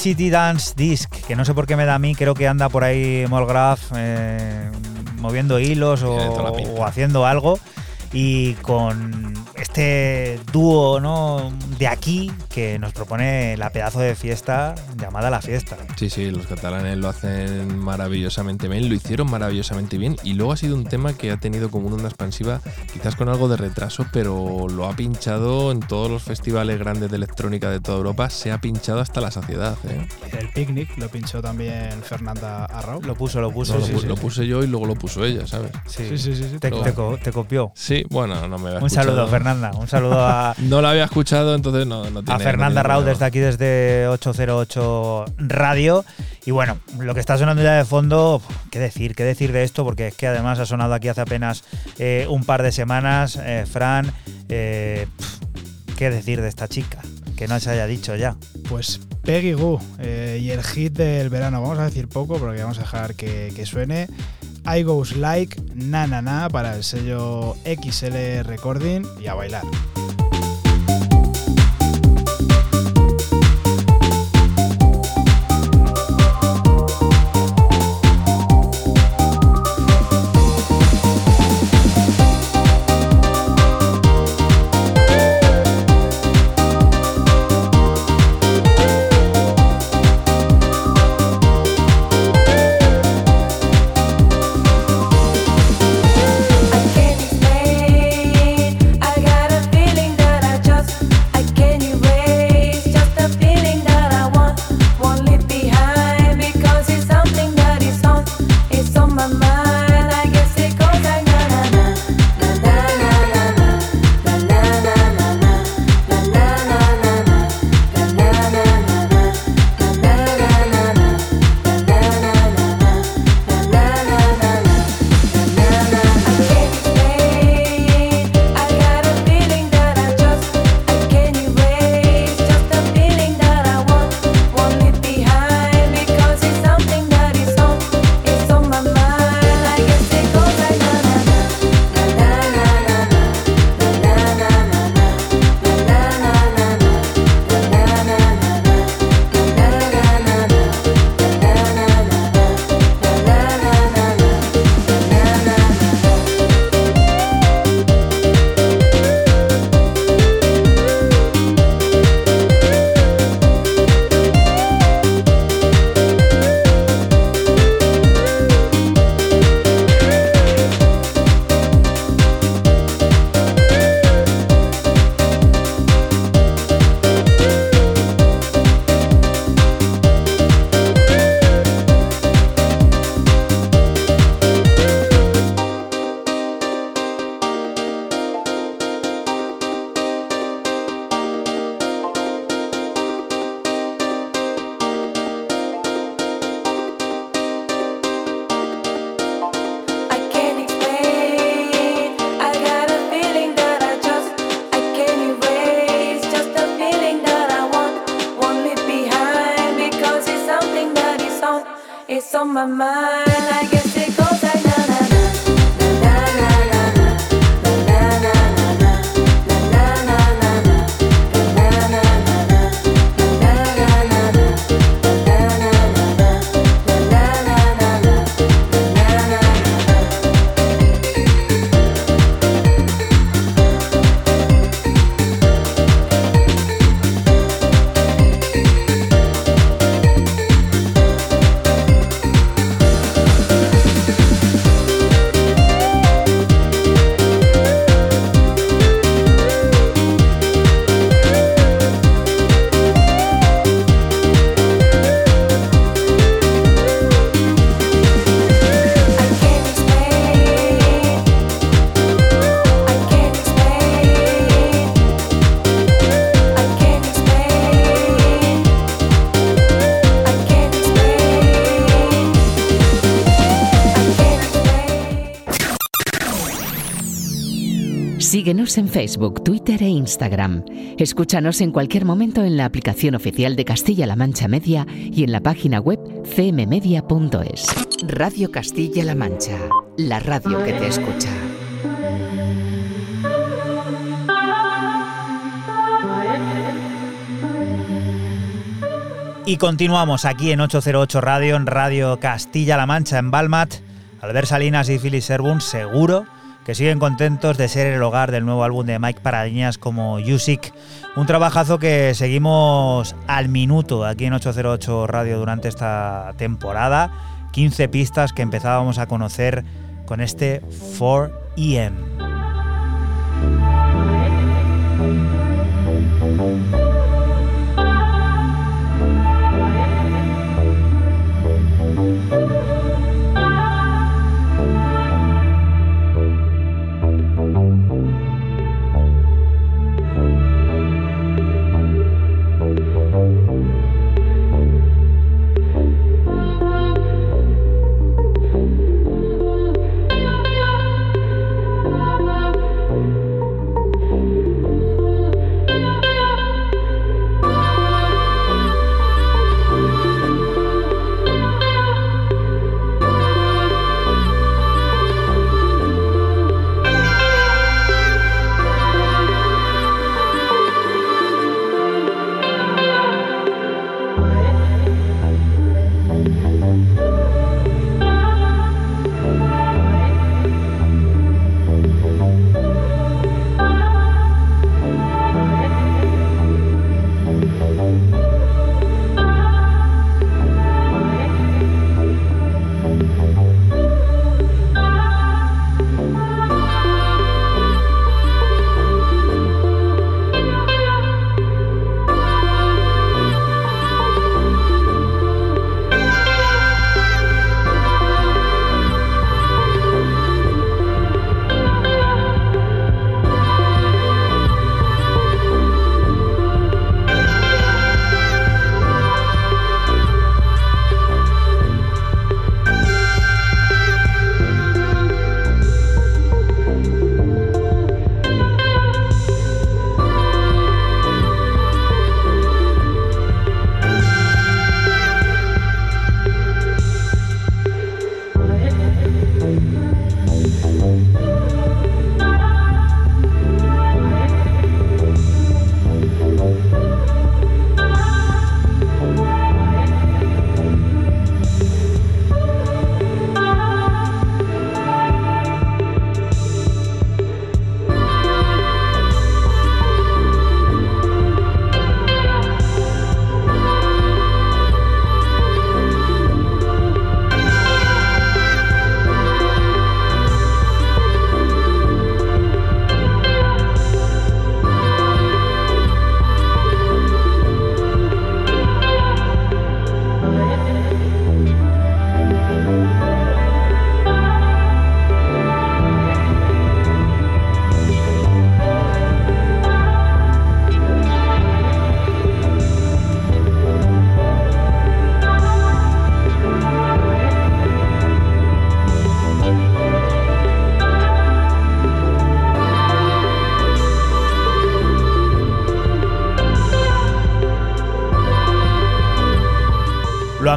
City Dance Disc, que no sé por qué me da a mí, creo que anda por ahí Molgraph eh, moviendo hilos o, o haciendo algo. Y con este dúo ¿no? de aquí que nos propone la pedazo de fiesta llamada La Fiesta. Sí, sí, los catalanes lo hacen maravillosamente bien, lo hicieron maravillosamente bien y luego ha sido un tema que ha tenido como una onda expansiva, quizás con algo de retraso, pero lo ha pinchado en todos los festivales grandes de electrónica de toda Europa, se ha pinchado hasta la saciedad. ¿eh? El picnic lo pinchó también Fernanda Lo puso, lo puso. No, lo, sí, lo sí. puse yo y luego lo puso ella, ¿sabes? Sí. Sí, sí, sí, sí, Te, te co- te copió. Sí, bueno, no me había Un saludo. Fernanda. Un saludo a, No la había escuchado, entonces no, no tiene a no Fernanda Rau problema. desde aquí, desde 808 Radio. Y bueno, lo que está sonando ya de fondo, qué decir, qué decir de esto, porque es que además ha sonado aquí hace apenas eh, un par de semanas, eh, Fran, eh, qué decir de esta chica, que no se haya dicho ya. Pues Peggy Goo y el hit del verano. Vamos a decir poco porque vamos a dejar que, suene. I Goes Like Na Na Na para el sello XL Recording y a bailar. Síguenos en Facebook, Twitter e Instagram. Escúchanos en cualquier momento en la aplicación oficial de Castilla-La Mancha Media y en la página web cmmedia.es. Radio Castilla-La Mancha, la radio que te escucha. Y continuamos aquí en 808 Radio, en Radio Castilla-La Mancha, en Balmat. Albert Salinas y Philip Serbun seguro que siguen contentos de ser el hogar del nuevo álbum de Mike Paradiñas como Music. Un trabajazo que seguimos al minuto aquí en 808 Radio durante esta temporada. 15 pistas que empezábamos a conocer con este 4EM.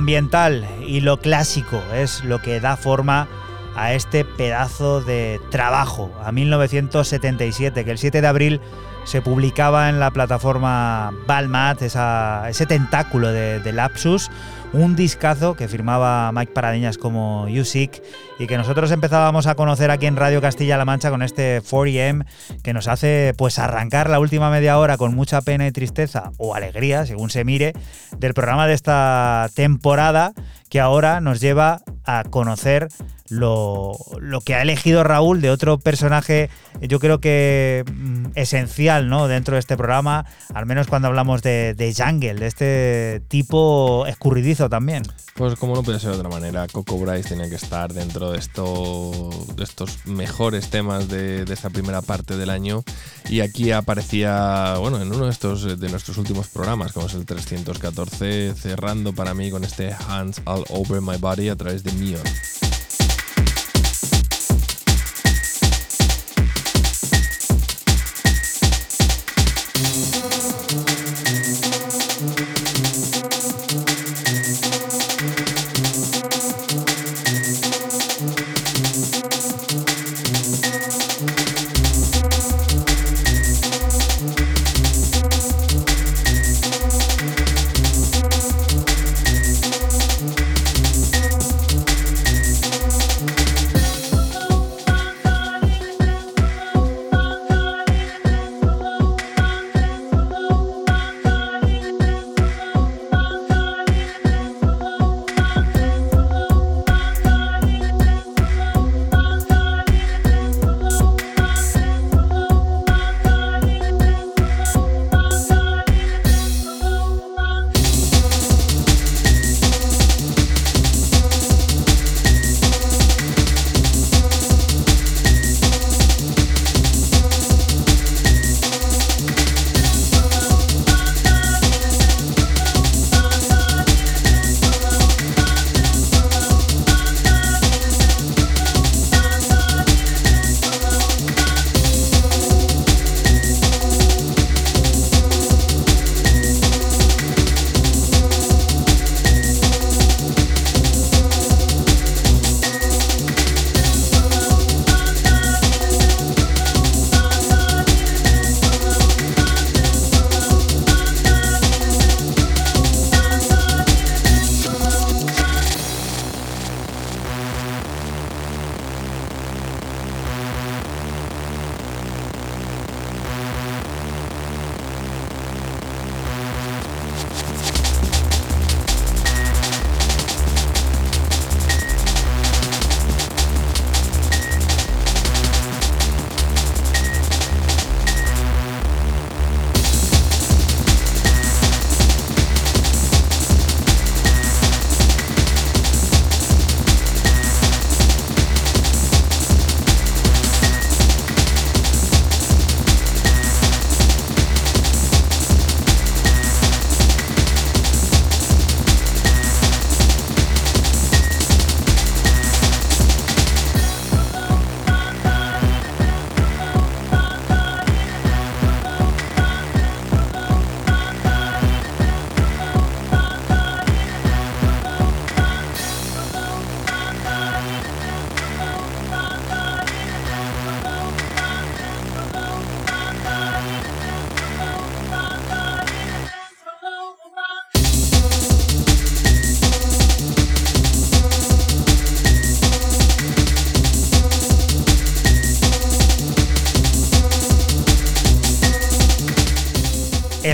Ambiental y lo clásico es lo que da forma a este pedazo de trabajo, a 1977, que el 7 de abril se publicaba en la plataforma Balmat, esa- ese tentáculo de, de Lapsus, un discazo que firmaba Mike Paradiñas como Music y que nosotros empezábamos a conocer aquí en Radio Castilla-La Mancha con este 4EM que nos hace pues arrancar la última media hora con mucha pena y tristeza o alegría, según se mire, del programa de esta temporada que ahora nos lleva a conocer lo, lo que ha elegido Raúl de otro personaje, yo creo que mm, esencial ¿no? dentro de este programa, al menos cuando hablamos de, de Jungle, de este tipo escurridizo también. Pues como no puede ser de otra manera, Coco Bryce tenía que estar dentro de, esto, de estos mejores temas de, de esta primera parte del año. Y aquí aparecía, bueno, en uno de estos de nuestros últimos programas, como es el 314, cerrando para mí con este Hands All Over My Body a través de Mio.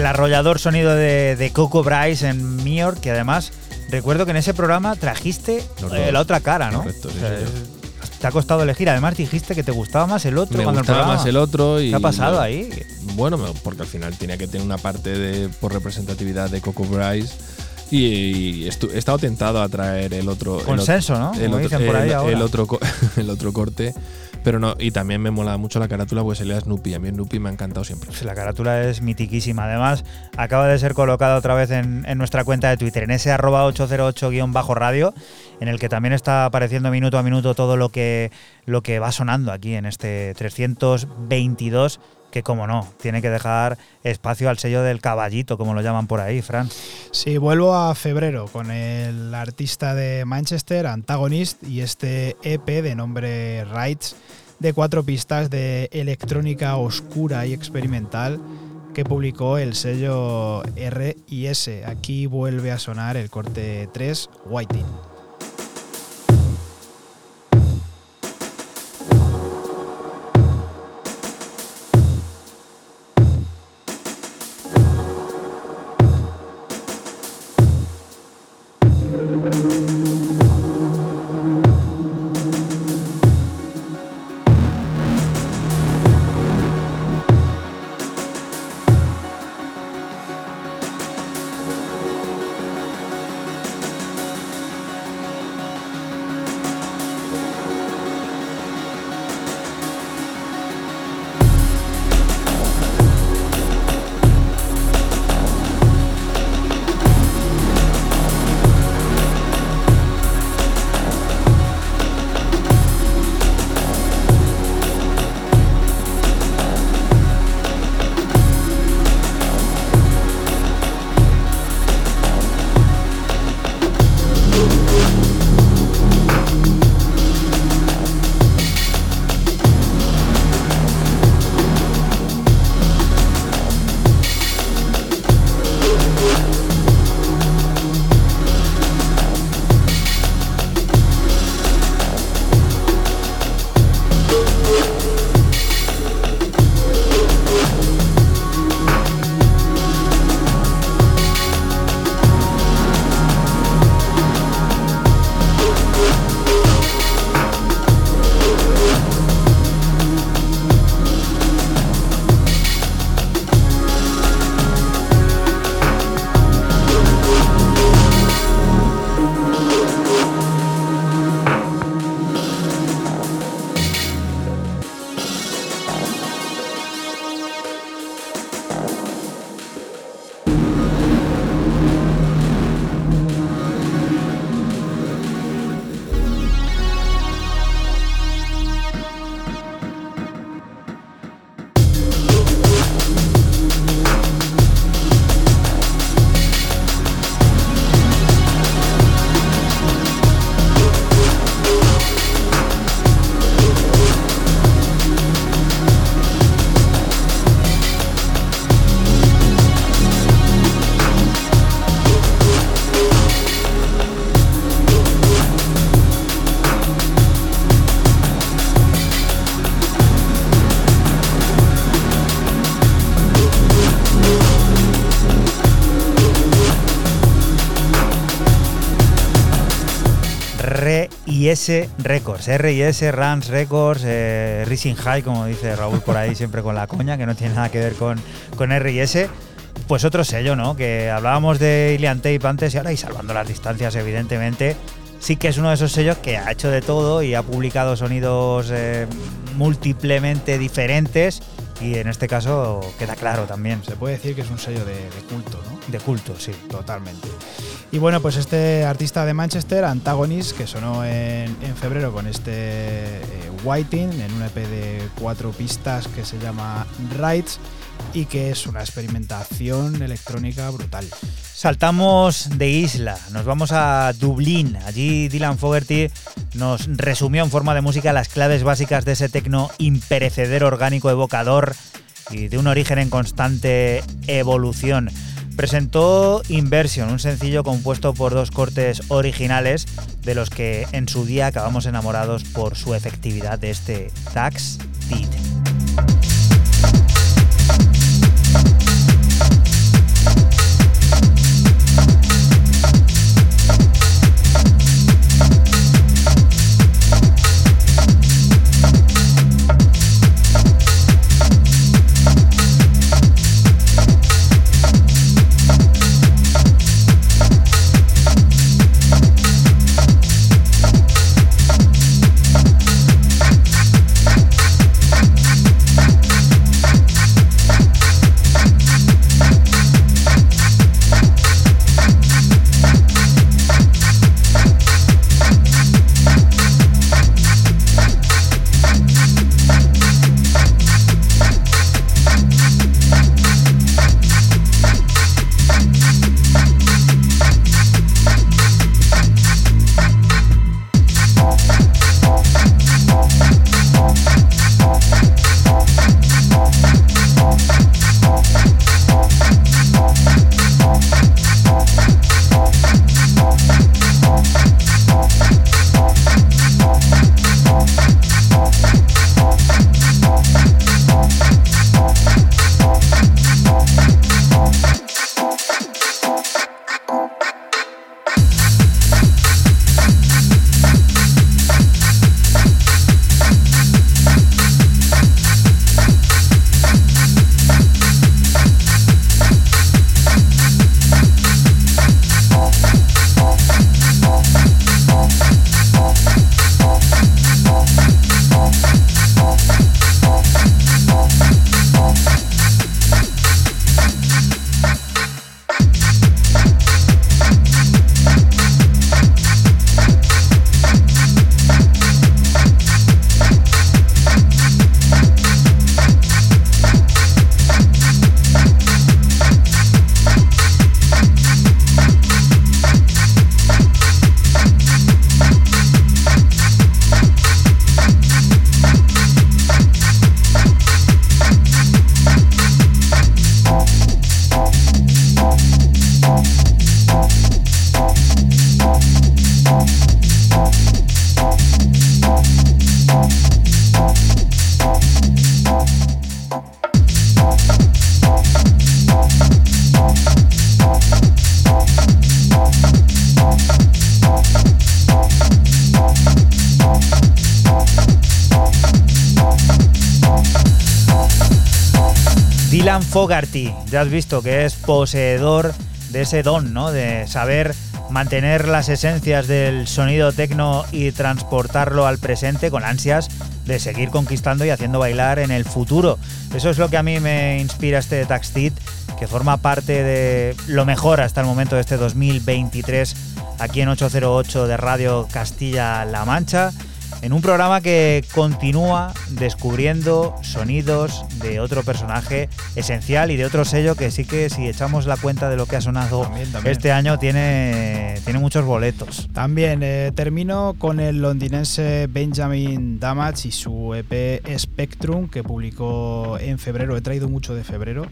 Arrollador sonido de, de Coco Bryce en Mior, que además recuerdo que en ese programa trajiste eh, la otra cara, ¿no? Correcto, sí, O sea, es- te ha costado elegir. Además dijiste que te gustaba más el otro Me cuando gustaba el programa. más el otro y ¿Qué ha pasado no- ahí? Bueno, porque al final tenía que tener una parte de, por representatividad de Coco Bryce y, y he estado tentado a traer el otro el Consenso, otro- ¿no? el Como otro, dicen por ahí el- ahora. el otro el otro corte pero no y también me mola mucho la carátula pues se Snoopy a mí Snoopy me ha encantado siempre Pues la carátula es mitiquísima. Además, acaba de ser colocada otra vez en, en nuestra cuenta de Twitter, en ese arroba 808-radio, en el que también está apareciendo minuto a minuto todo lo que, lo que va sonando aquí en este 322 que como no, tiene que dejar espacio al sello del caballito, como lo llaman por ahí, Fran. Sí, vuelvo a febrero con el artista de Manchester, Antagonist, y este EP de nombre Rights, de cuatro pistas de electrónica oscura y experimental que publicó el sello R&S. Aquí vuelve a sonar el corte 3, Whiting. R&S Records, R&S Rans Records, eh, Rising High, como dice Raúl por ahí siempre con la coña, que no tiene nada que ver con, con R&S. Pues otro sello, ¿no? Que hablábamos de Ilian Tape antes y ahora y salvando las distancias, evidentemente. Sí que es uno de esos sellos que ha hecho de todo y ha publicado sonidos eh, múltiplemente diferentes y en este caso queda claro también. Se puede decir que es un sello de, de culto, ¿no? De culto, sí. Totalmente. Y bueno, pues este artista de Manchester, Antagonist, que sonó en, en febrero con este eh, Whiting, en un EP de cuatro pistas que se llama Rights y que es una experimentación electrónica brutal. Saltamos de isla, nos vamos a Dublín. Allí Dylan Fogerty nos resumió en forma de música las claves básicas de ese tecno imperecedero orgánico evocador y de un origen en constante evolución. Presentó Inversion, un sencillo compuesto por dos cortes originales de los que en su día acabamos enamorados por su efectividad de este Tax Beat. Fogarty, ya has visto que es poseedor de ese don, ¿no? De saber mantener las esencias del sonido tecno y transportarlo al presente con ansias de seguir conquistando y haciendo bailar en el futuro. Eso es lo que a mí me inspira este Taxtit, que forma parte de lo mejor hasta el momento de este 2023 aquí en 808 de Radio Castilla-La Mancha en un programa que continúa descubriendo sonidos de otro personaje esencial y de otro sello que sí que si echamos la cuenta de lo que ha sonado También, también. este año tiene, tiene muchos boletos. También eh, termino con el londinense Benjamin Damage y su EP Spectrum que publicó en febrero. He traído mucho de febrero.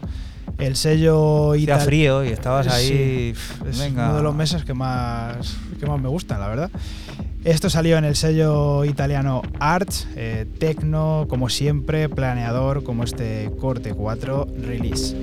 El sello Hacía ital- frío y estabas ahí. Sí, es venga. uno de los meses que más, que más me gustan, la verdad. Esto salió en el sello italiano Arts, eh, Tecno, como siempre, planeador, como este Corte 4 Release.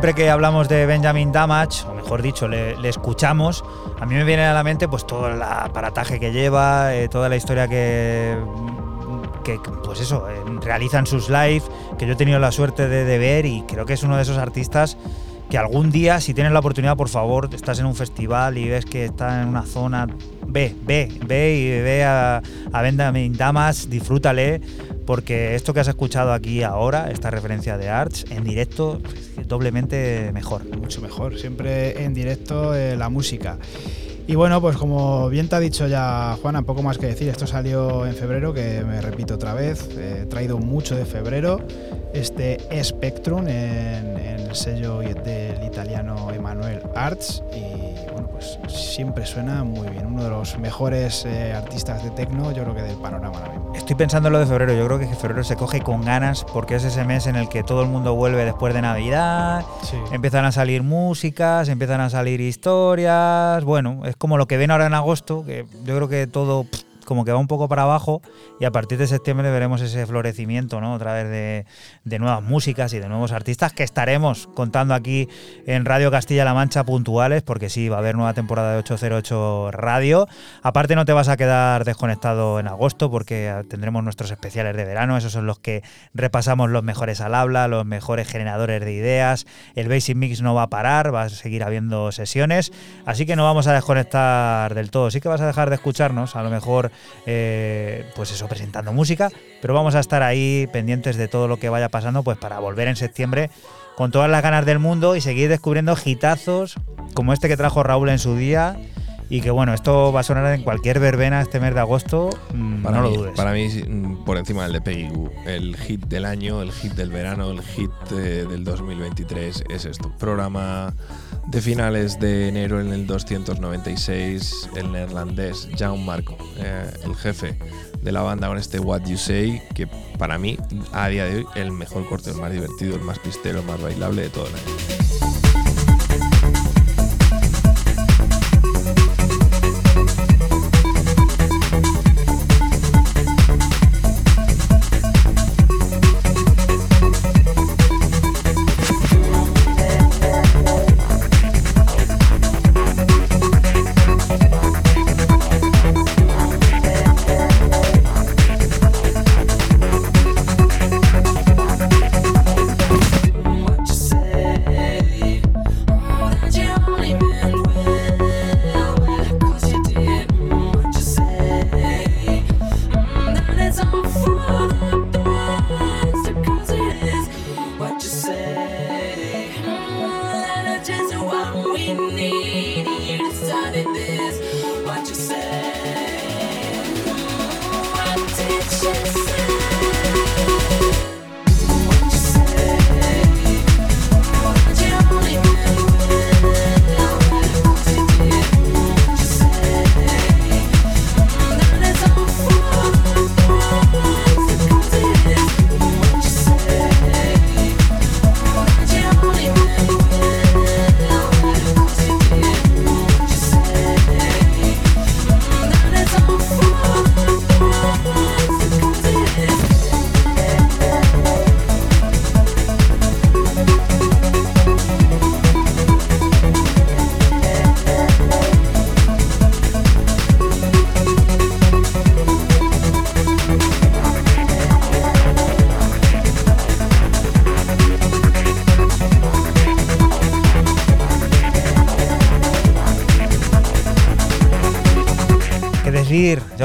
Siempre que hablamos de Benjamin Damage, o mejor dicho, le, escuchamos, a mí me viene a la mente pues todo el aparataje que lleva, eh, toda la historia que, que pues eso, eh, realizan sus live, que yo he tenido la suerte de, ver y creo que es uno de esos artistas que algún día, si tienes la oportunidad, por favor, estás en un festival y ves que está en una zona, ve, ve, ve y ve a, Benjamin Damas, disfrútale, porque esto que has escuchado aquí ahora, esta referencia de Arts, en directo, doblemente mejor. Mucho mejor, siempre en directo eh, la música. Y bueno, pues como bien te ha dicho ya Juana, poco más que decir. Esto salió en febrero, que me repito otra vez. eh, He traído mucho de febrero. Este Spectrum en, el sello del italiano Emanuel Arts. Y bueno, pues siempre suena muy bien. Uno de los mejores eh, artistas de techno, yo creo que del panorama ahora. Estoy pensando en lo de febrero. Yo creo que febrero se coge con ganas porque es ese mes en el que todo el mundo vuelve después de Navidad. Sí. Empiezan a salir músicas, empiezan a salir historias. Bueno, es como lo que ven ahora en agosto, que yo creo que todo pff, como que va un poco para abajo y a partir de septiembre veremos ese florecimiento, ¿no? Otra vez de, nuevas músicas y de nuevos artistas que estaremos contando aquí en Radio Castilla-La Mancha puntuales, porque sí, va a haber nueva temporada de 808 Radio. Aparte no te vas a quedar desconectado en agosto porque tendremos nuestros especiales de verano, esos son los que repasamos los mejores al habla, los mejores generadores de ideas. El Basic Mix no va a parar, va a seguir habiendo sesiones, así que no vamos a desconectar del todo. Sí que vas a dejar de escucharnos, a lo mejor, eh, pues eso, presentando música, pero vamos a estar ahí pendientes de todo lo que vaya pasando, pues para volver en septiembre con todas las ganas del mundo y seguir descubriendo hitazos como este que trajo Raúl en su día. Y que bueno, esto va a sonar en cualquier verbena este mes de agosto, mm, Para no mí, lo dudes. Para mí, mm, por encima del de Peggy Goo, el hit del año, el hit del verano, el hit eh, del 2023 es esto. Programa de finales de enero en el 296, el neerlandés Jan Marco, eh, el jefe de la banda con este What You Say, que para mí, a día de hoy, el mejor corte, el más divertido, el más pistero, el más bailable de todo el año.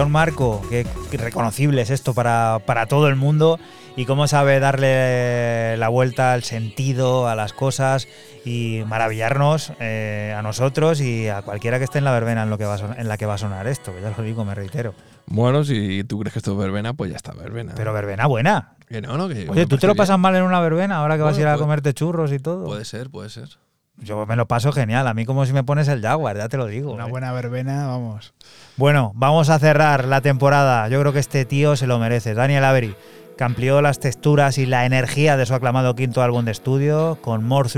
Marco? Qué, qué reconocible es esto para, para todo el mundo y cómo sabe darle la vuelta al sentido a las cosas y maravillarnos eh, a nosotros y a cualquiera que esté en la verbena en, lo que va a son- en la que va a sonar esto, que ya lo digo, me reitero. Bueno, si tú crees que esto es verbena, pues ya está verbena. Pero verbena buena. Que no, no, que Oye, ¿tú te lo pasas mal en una verbena ahora que vas a ir a puede- comerte churros y todo? Puede ser, puede ser. Yo me lo paso genial, a mí como si me pones el Jaguar, ya te lo digo. Una eh. buena verbena, vamos. Bueno, vamos a cerrar la temporada. Yo creo que este tío se lo merece. Daniel Avery, que amplió las texturas y la energía de su aclamado quinto álbum de estudio con More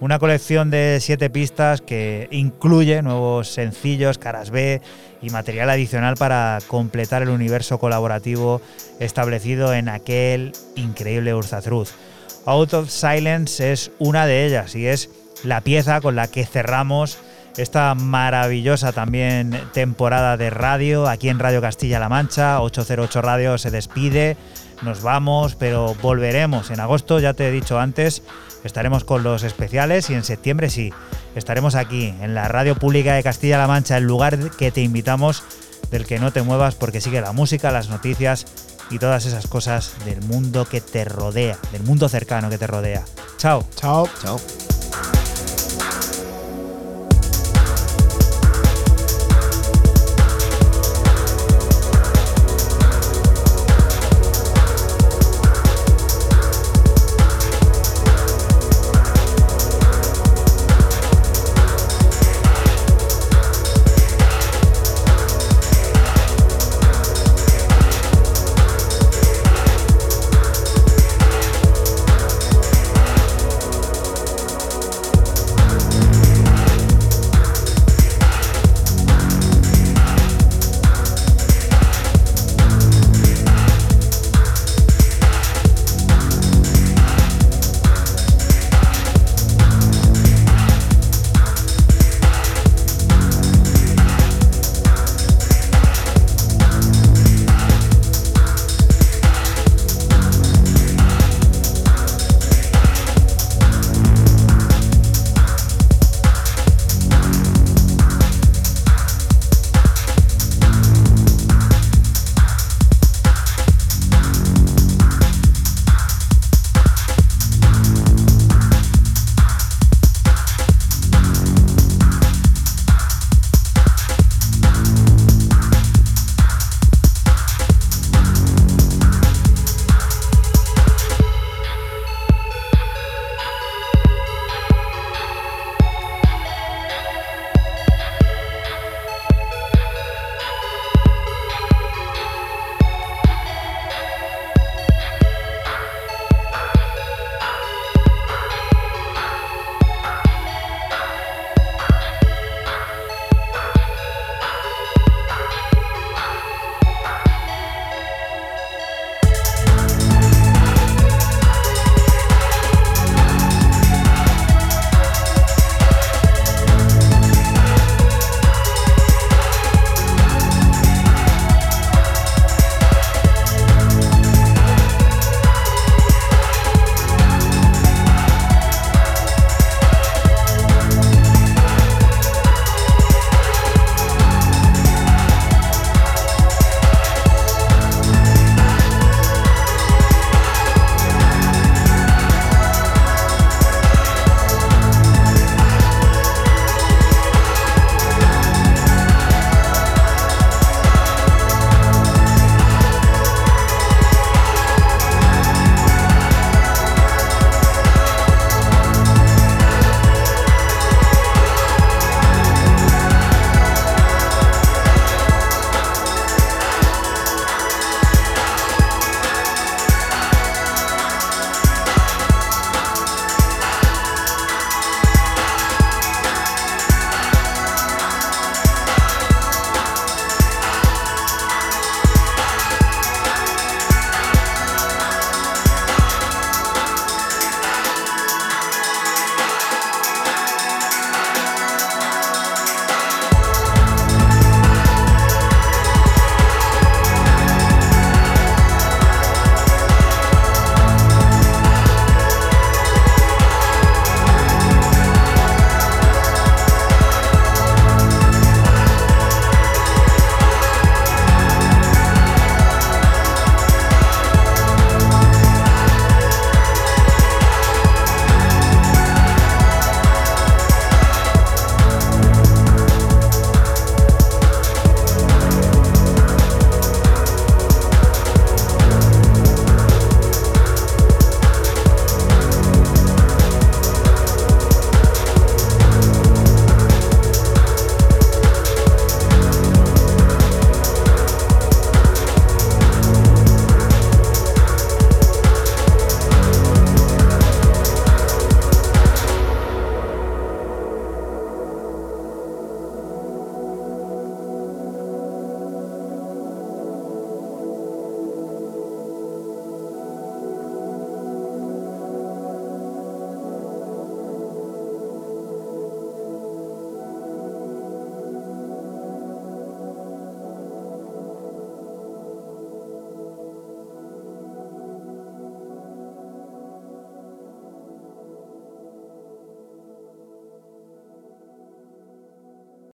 una colección de siete pistas que incluye nuevos sencillos, caras B y material adicional para completar el universo colaborativo establecido en aquel increíble Urza Truth. Out of Silence es una de ellas y es la pieza con la que cerramos esta maravillosa también temporada de radio aquí en Radio Castilla-La Mancha. 808 Radio se despide, nos vamos, pero volveremos en agosto, ya te he dicho antes, estaremos con los especiales y en septiembre sí, estaremos aquí en la Radio Pública de Castilla-La Mancha, el lugar que te invitamos del que no te muevas porque sigue la música, las noticias y todas esas cosas del mundo que te rodea, del mundo cercano que te rodea. Chao. Chao. Chao.